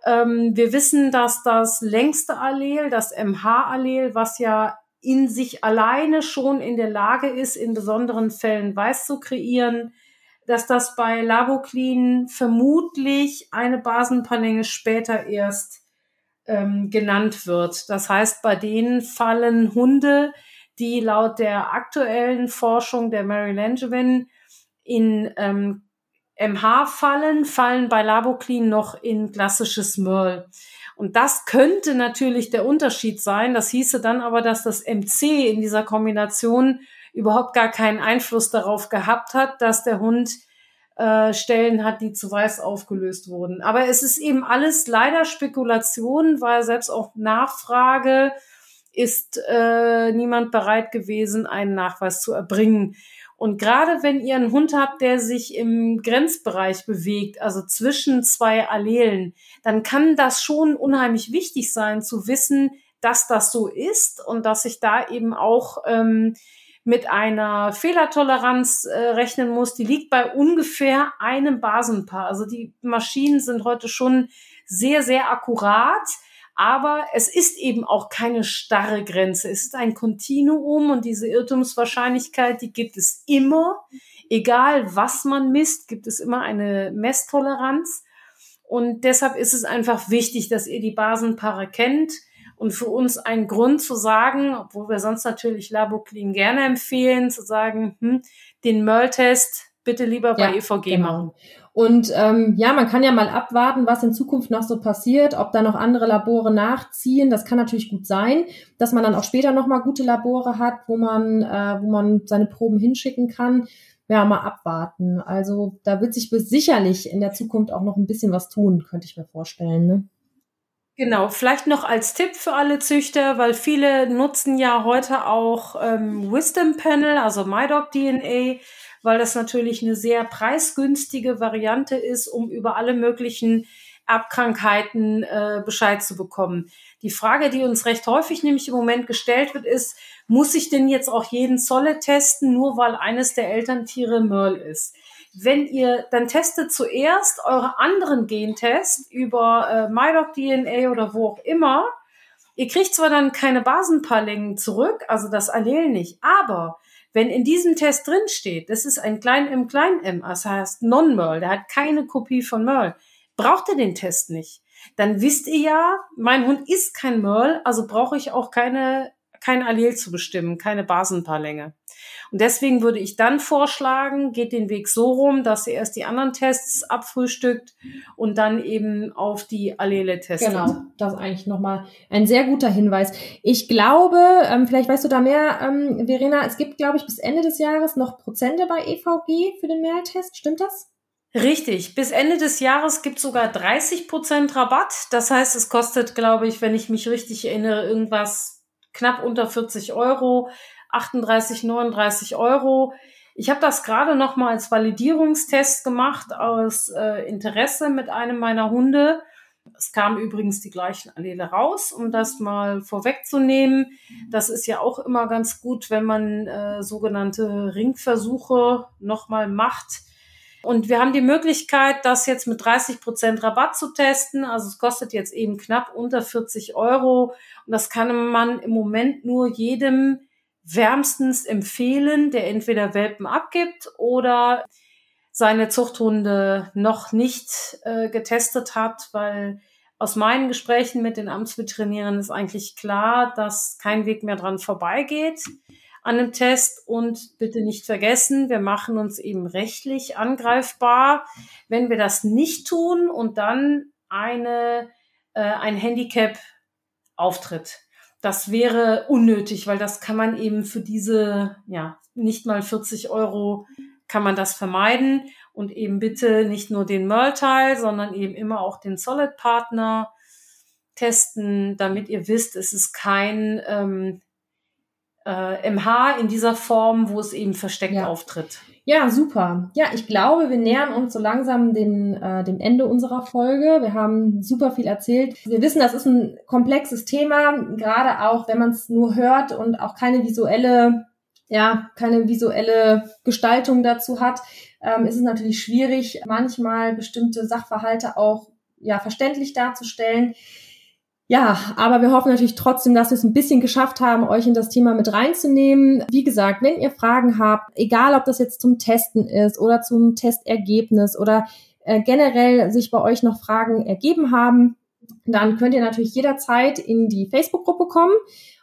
Ähm, wir wissen, dass das längste Allel, das MH-Allel, was ja in sich alleine schon in der Lage ist, in besonderen Fällen Weiß zu kreieren, dass das bei Laboclean vermutlich eine Basenpaarlänge später erst ähm, genannt wird. Das heißt, bei denen fallen Hunde, die laut der aktuellen Forschung der Mary Langevin in ähm, MH fallen, fallen bei Laboclean noch in klassisches Merle. Und das könnte natürlich der Unterschied sein. Das hieße dann aber, dass das MC in dieser Kombination überhaupt gar keinen Einfluss darauf gehabt hat, dass der Hund äh, Stellen hat, die zu weiß aufgelöst wurden. Aber es ist eben alles leider Spekulation, weil selbst auch Nachfrage ist äh, niemand bereit gewesen, einen Nachweis zu erbringen. Und gerade wenn ihr einen Hund habt, der sich im Grenzbereich bewegt, also zwischen zwei Allelen, dann kann das schon unheimlich wichtig sein zu wissen, dass das so ist und dass ich da eben auch ähm, mit einer Fehlertoleranz äh, rechnen muss. Die liegt bei ungefähr einem Basenpaar. Also die Maschinen sind heute schon sehr, sehr akkurat. Aber es ist eben auch keine starre Grenze. Es ist ein Kontinuum und diese Irrtumswahrscheinlichkeit, die gibt es immer. Egal was man misst, gibt es immer eine Messtoleranz. Und deshalb ist es einfach wichtig, dass ihr die Basenpaare kennt. Und für uns ein Grund zu sagen, obwohl wir sonst natürlich Laboclean gerne empfehlen, zu sagen, hm, den Merl-Test bitte lieber bei ja, EVG genau. machen. Und ähm, ja, man kann ja mal abwarten, was in Zukunft noch so passiert, ob da noch andere Labore nachziehen. Das kann natürlich gut sein, dass man dann auch später noch mal gute Labore hat, wo man, äh, wo man seine Proben hinschicken kann. Ja, mal abwarten. Also da wird sich sicherlich in der Zukunft auch noch ein bisschen was tun, könnte ich mir vorstellen. Ne? Genau, vielleicht noch als Tipp für alle Züchter, weil viele nutzen ja heute auch ähm, Wisdom Panel, also MyDog DNA weil das natürlich eine sehr preisgünstige Variante ist, um über alle möglichen Erbkrankheiten äh, Bescheid zu bekommen. Die Frage, die uns recht häufig nämlich im Moment gestellt wird, ist, muss ich denn jetzt auch jeden Zolle testen, nur weil eines der Elterntiere Merl ist? Wenn ihr, dann testet zuerst eure anderen Gentests über äh, MyDocDNA oder wo auch immer. Ihr kriegt zwar dann keine Basenpaarlängen zurück, also das Allel nicht, aber wenn in diesem Test drin steht, das ist ein klein M, klein m, das heißt Non-Merl, der hat keine Kopie von Merl, braucht ihr den Test nicht. Dann wisst ihr ja, mein Hund ist kein Merl, also brauche ich auch keine, kein Allel zu bestimmen, keine Basenpaarlänge. Und deswegen würde ich dann vorschlagen, geht den Weg so rum, dass ihr erst die anderen Tests abfrühstückt und dann eben auf die Allele testet. Genau, das ist eigentlich nochmal ein sehr guter Hinweis. Ich glaube, ähm, vielleicht weißt du da mehr, ähm, Verena, es gibt, glaube ich, bis Ende des Jahres noch Prozente bei EVG für den Mehrtest. Stimmt das? Richtig. Bis Ende des Jahres gibt sogar 30 Prozent Rabatt. Das heißt, es kostet, glaube ich, wenn ich mich richtig erinnere, irgendwas knapp unter 40 Euro. 38, 39 Euro. Ich habe das gerade noch mal als Validierungstest gemacht aus äh, Interesse mit einem meiner Hunde. Es kamen übrigens die gleichen Allele raus, um das mal vorwegzunehmen. Das ist ja auch immer ganz gut, wenn man äh, sogenannte Ringversuche noch mal macht. Und wir haben die Möglichkeit, das jetzt mit 30 Prozent Rabatt zu testen. Also es kostet jetzt eben knapp unter 40 Euro. Und das kann man im Moment nur jedem wärmstens empfehlen, der entweder Welpen abgibt oder seine Zuchthunde noch nicht äh, getestet hat, weil aus meinen Gesprächen mit den Amtsveterinären ist eigentlich klar, dass kein Weg mehr dran vorbeigeht an dem Test. Und bitte nicht vergessen, wir machen uns eben rechtlich angreifbar, wenn wir das nicht tun und dann eine, äh, ein Handicap auftritt das wäre unnötig, weil das kann man eben für diese, ja, nicht mal 40 Euro kann man das vermeiden. Und eben bitte nicht nur den Merl-Teil, sondern eben immer auch den Solid-Partner testen, damit ihr wisst, es ist kein ähm, äh, MH in dieser Form, wo es eben versteckt ja. auftritt. Ja, super. Ja, ich glaube, wir nähern uns so langsam den, äh, dem Ende unserer Folge. Wir haben super viel erzählt. Wir wissen, das ist ein komplexes Thema, gerade auch, wenn man es nur hört und auch keine visuelle, ja, keine visuelle Gestaltung dazu hat, ähm, ist es natürlich schwierig, manchmal bestimmte Sachverhalte auch ja verständlich darzustellen. Ja, aber wir hoffen natürlich trotzdem, dass wir es ein bisschen geschafft haben, euch in das Thema mit reinzunehmen. Wie gesagt, wenn ihr Fragen habt, egal ob das jetzt zum Testen ist oder zum Testergebnis oder äh, generell sich bei euch noch Fragen ergeben haben, dann könnt ihr natürlich jederzeit in die Facebook-Gruppe kommen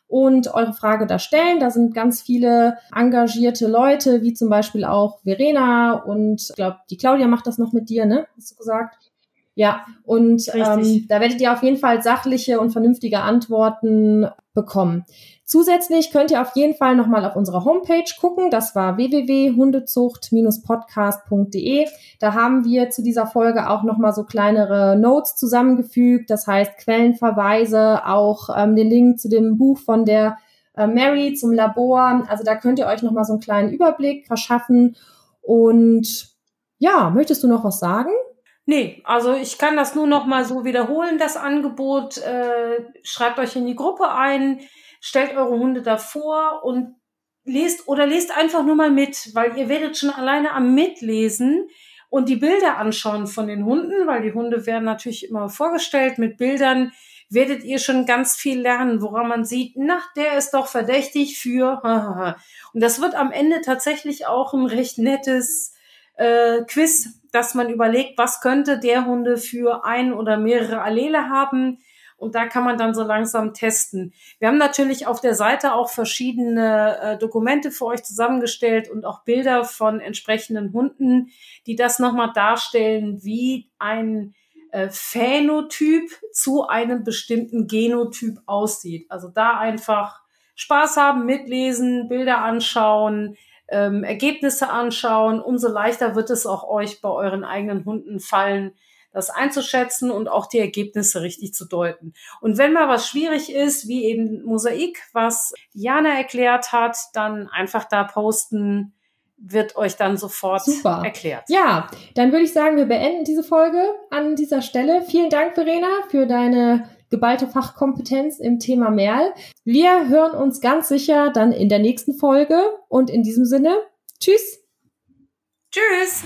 und eure Frage da stellen. Da sind ganz viele engagierte Leute, wie zum Beispiel auch Verena und ich glaube, die Claudia macht das noch mit dir, ne? Hast du gesagt? Ja, und ähm, da werdet ihr auf jeden Fall sachliche und vernünftige Antworten bekommen. Zusätzlich könnt ihr auf jeden Fall nochmal auf unserer Homepage gucken. Das war www.hundezucht-podcast.de. Da haben wir zu dieser Folge auch nochmal so kleinere Notes zusammengefügt. Das heißt Quellenverweise, auch ähm, den Link zu dem Buch von der äh, Mary zum Labor. Also da könnt ihr euch nochmal so einen kleinen Überblick verschaffen. Und ja, möchtest du noch was sagen? Nee, also ich kann das nur noch mal so wiederholen, das Angebot. Äh, schreibt euch in die Gruppe ein, stellt eure Hunde davor und lest oder lest einfach nur mal mit, weil ihr werdet schon alleine am Mitlesen und die Bilder anschauen von den Hunden, weil die Hunde werden natürlich immer vorgestellt mit Bildern, werdet ihr schon ganz viel lernen, woran man sieht, na, der ist doch verdächtig für. Und das wird am Ende tatsächlich auch ein recht nettes äh, Quiz, dass man überlegt, was könnte der Hunde für ein oder mehrere Allele haben. Und da kann man dann so langsam testen. Wir haben natürlich auf der Seite auch verschiedene äh, Dokumente für euch zusammengestellt und auch Bilder von entsprechenden Hunden, die das nochmal darstellen, wie ein äh, Phänotyp zu einem bestimmten Genotyp aussieht. Also da einfach Spaß haben, mitlesen, Bilder anschauen, ähm, Ergebnisse anschauen, umso leichter wird es auch euch bei euren eigenen Hunden fallen, das einzuschätzen und auch die Ergebnisse richtig zu deuten. Und wenn mal was schwierig ist, wie eben Mosaik, was Jana erklärt hat, dann einfach da posten. wird euch dann sofort Super. erklärt. Ja, dann würde ich sagen, wir beenden diese Folge an dieser Stelle. Vielen Dank, Verena, für deine geballte Fachkompetenz im Thema Merl. Wir hören uns ganz sicher dann in der nächsten Folge und in diesem Sinne, tschüss. Tschüss.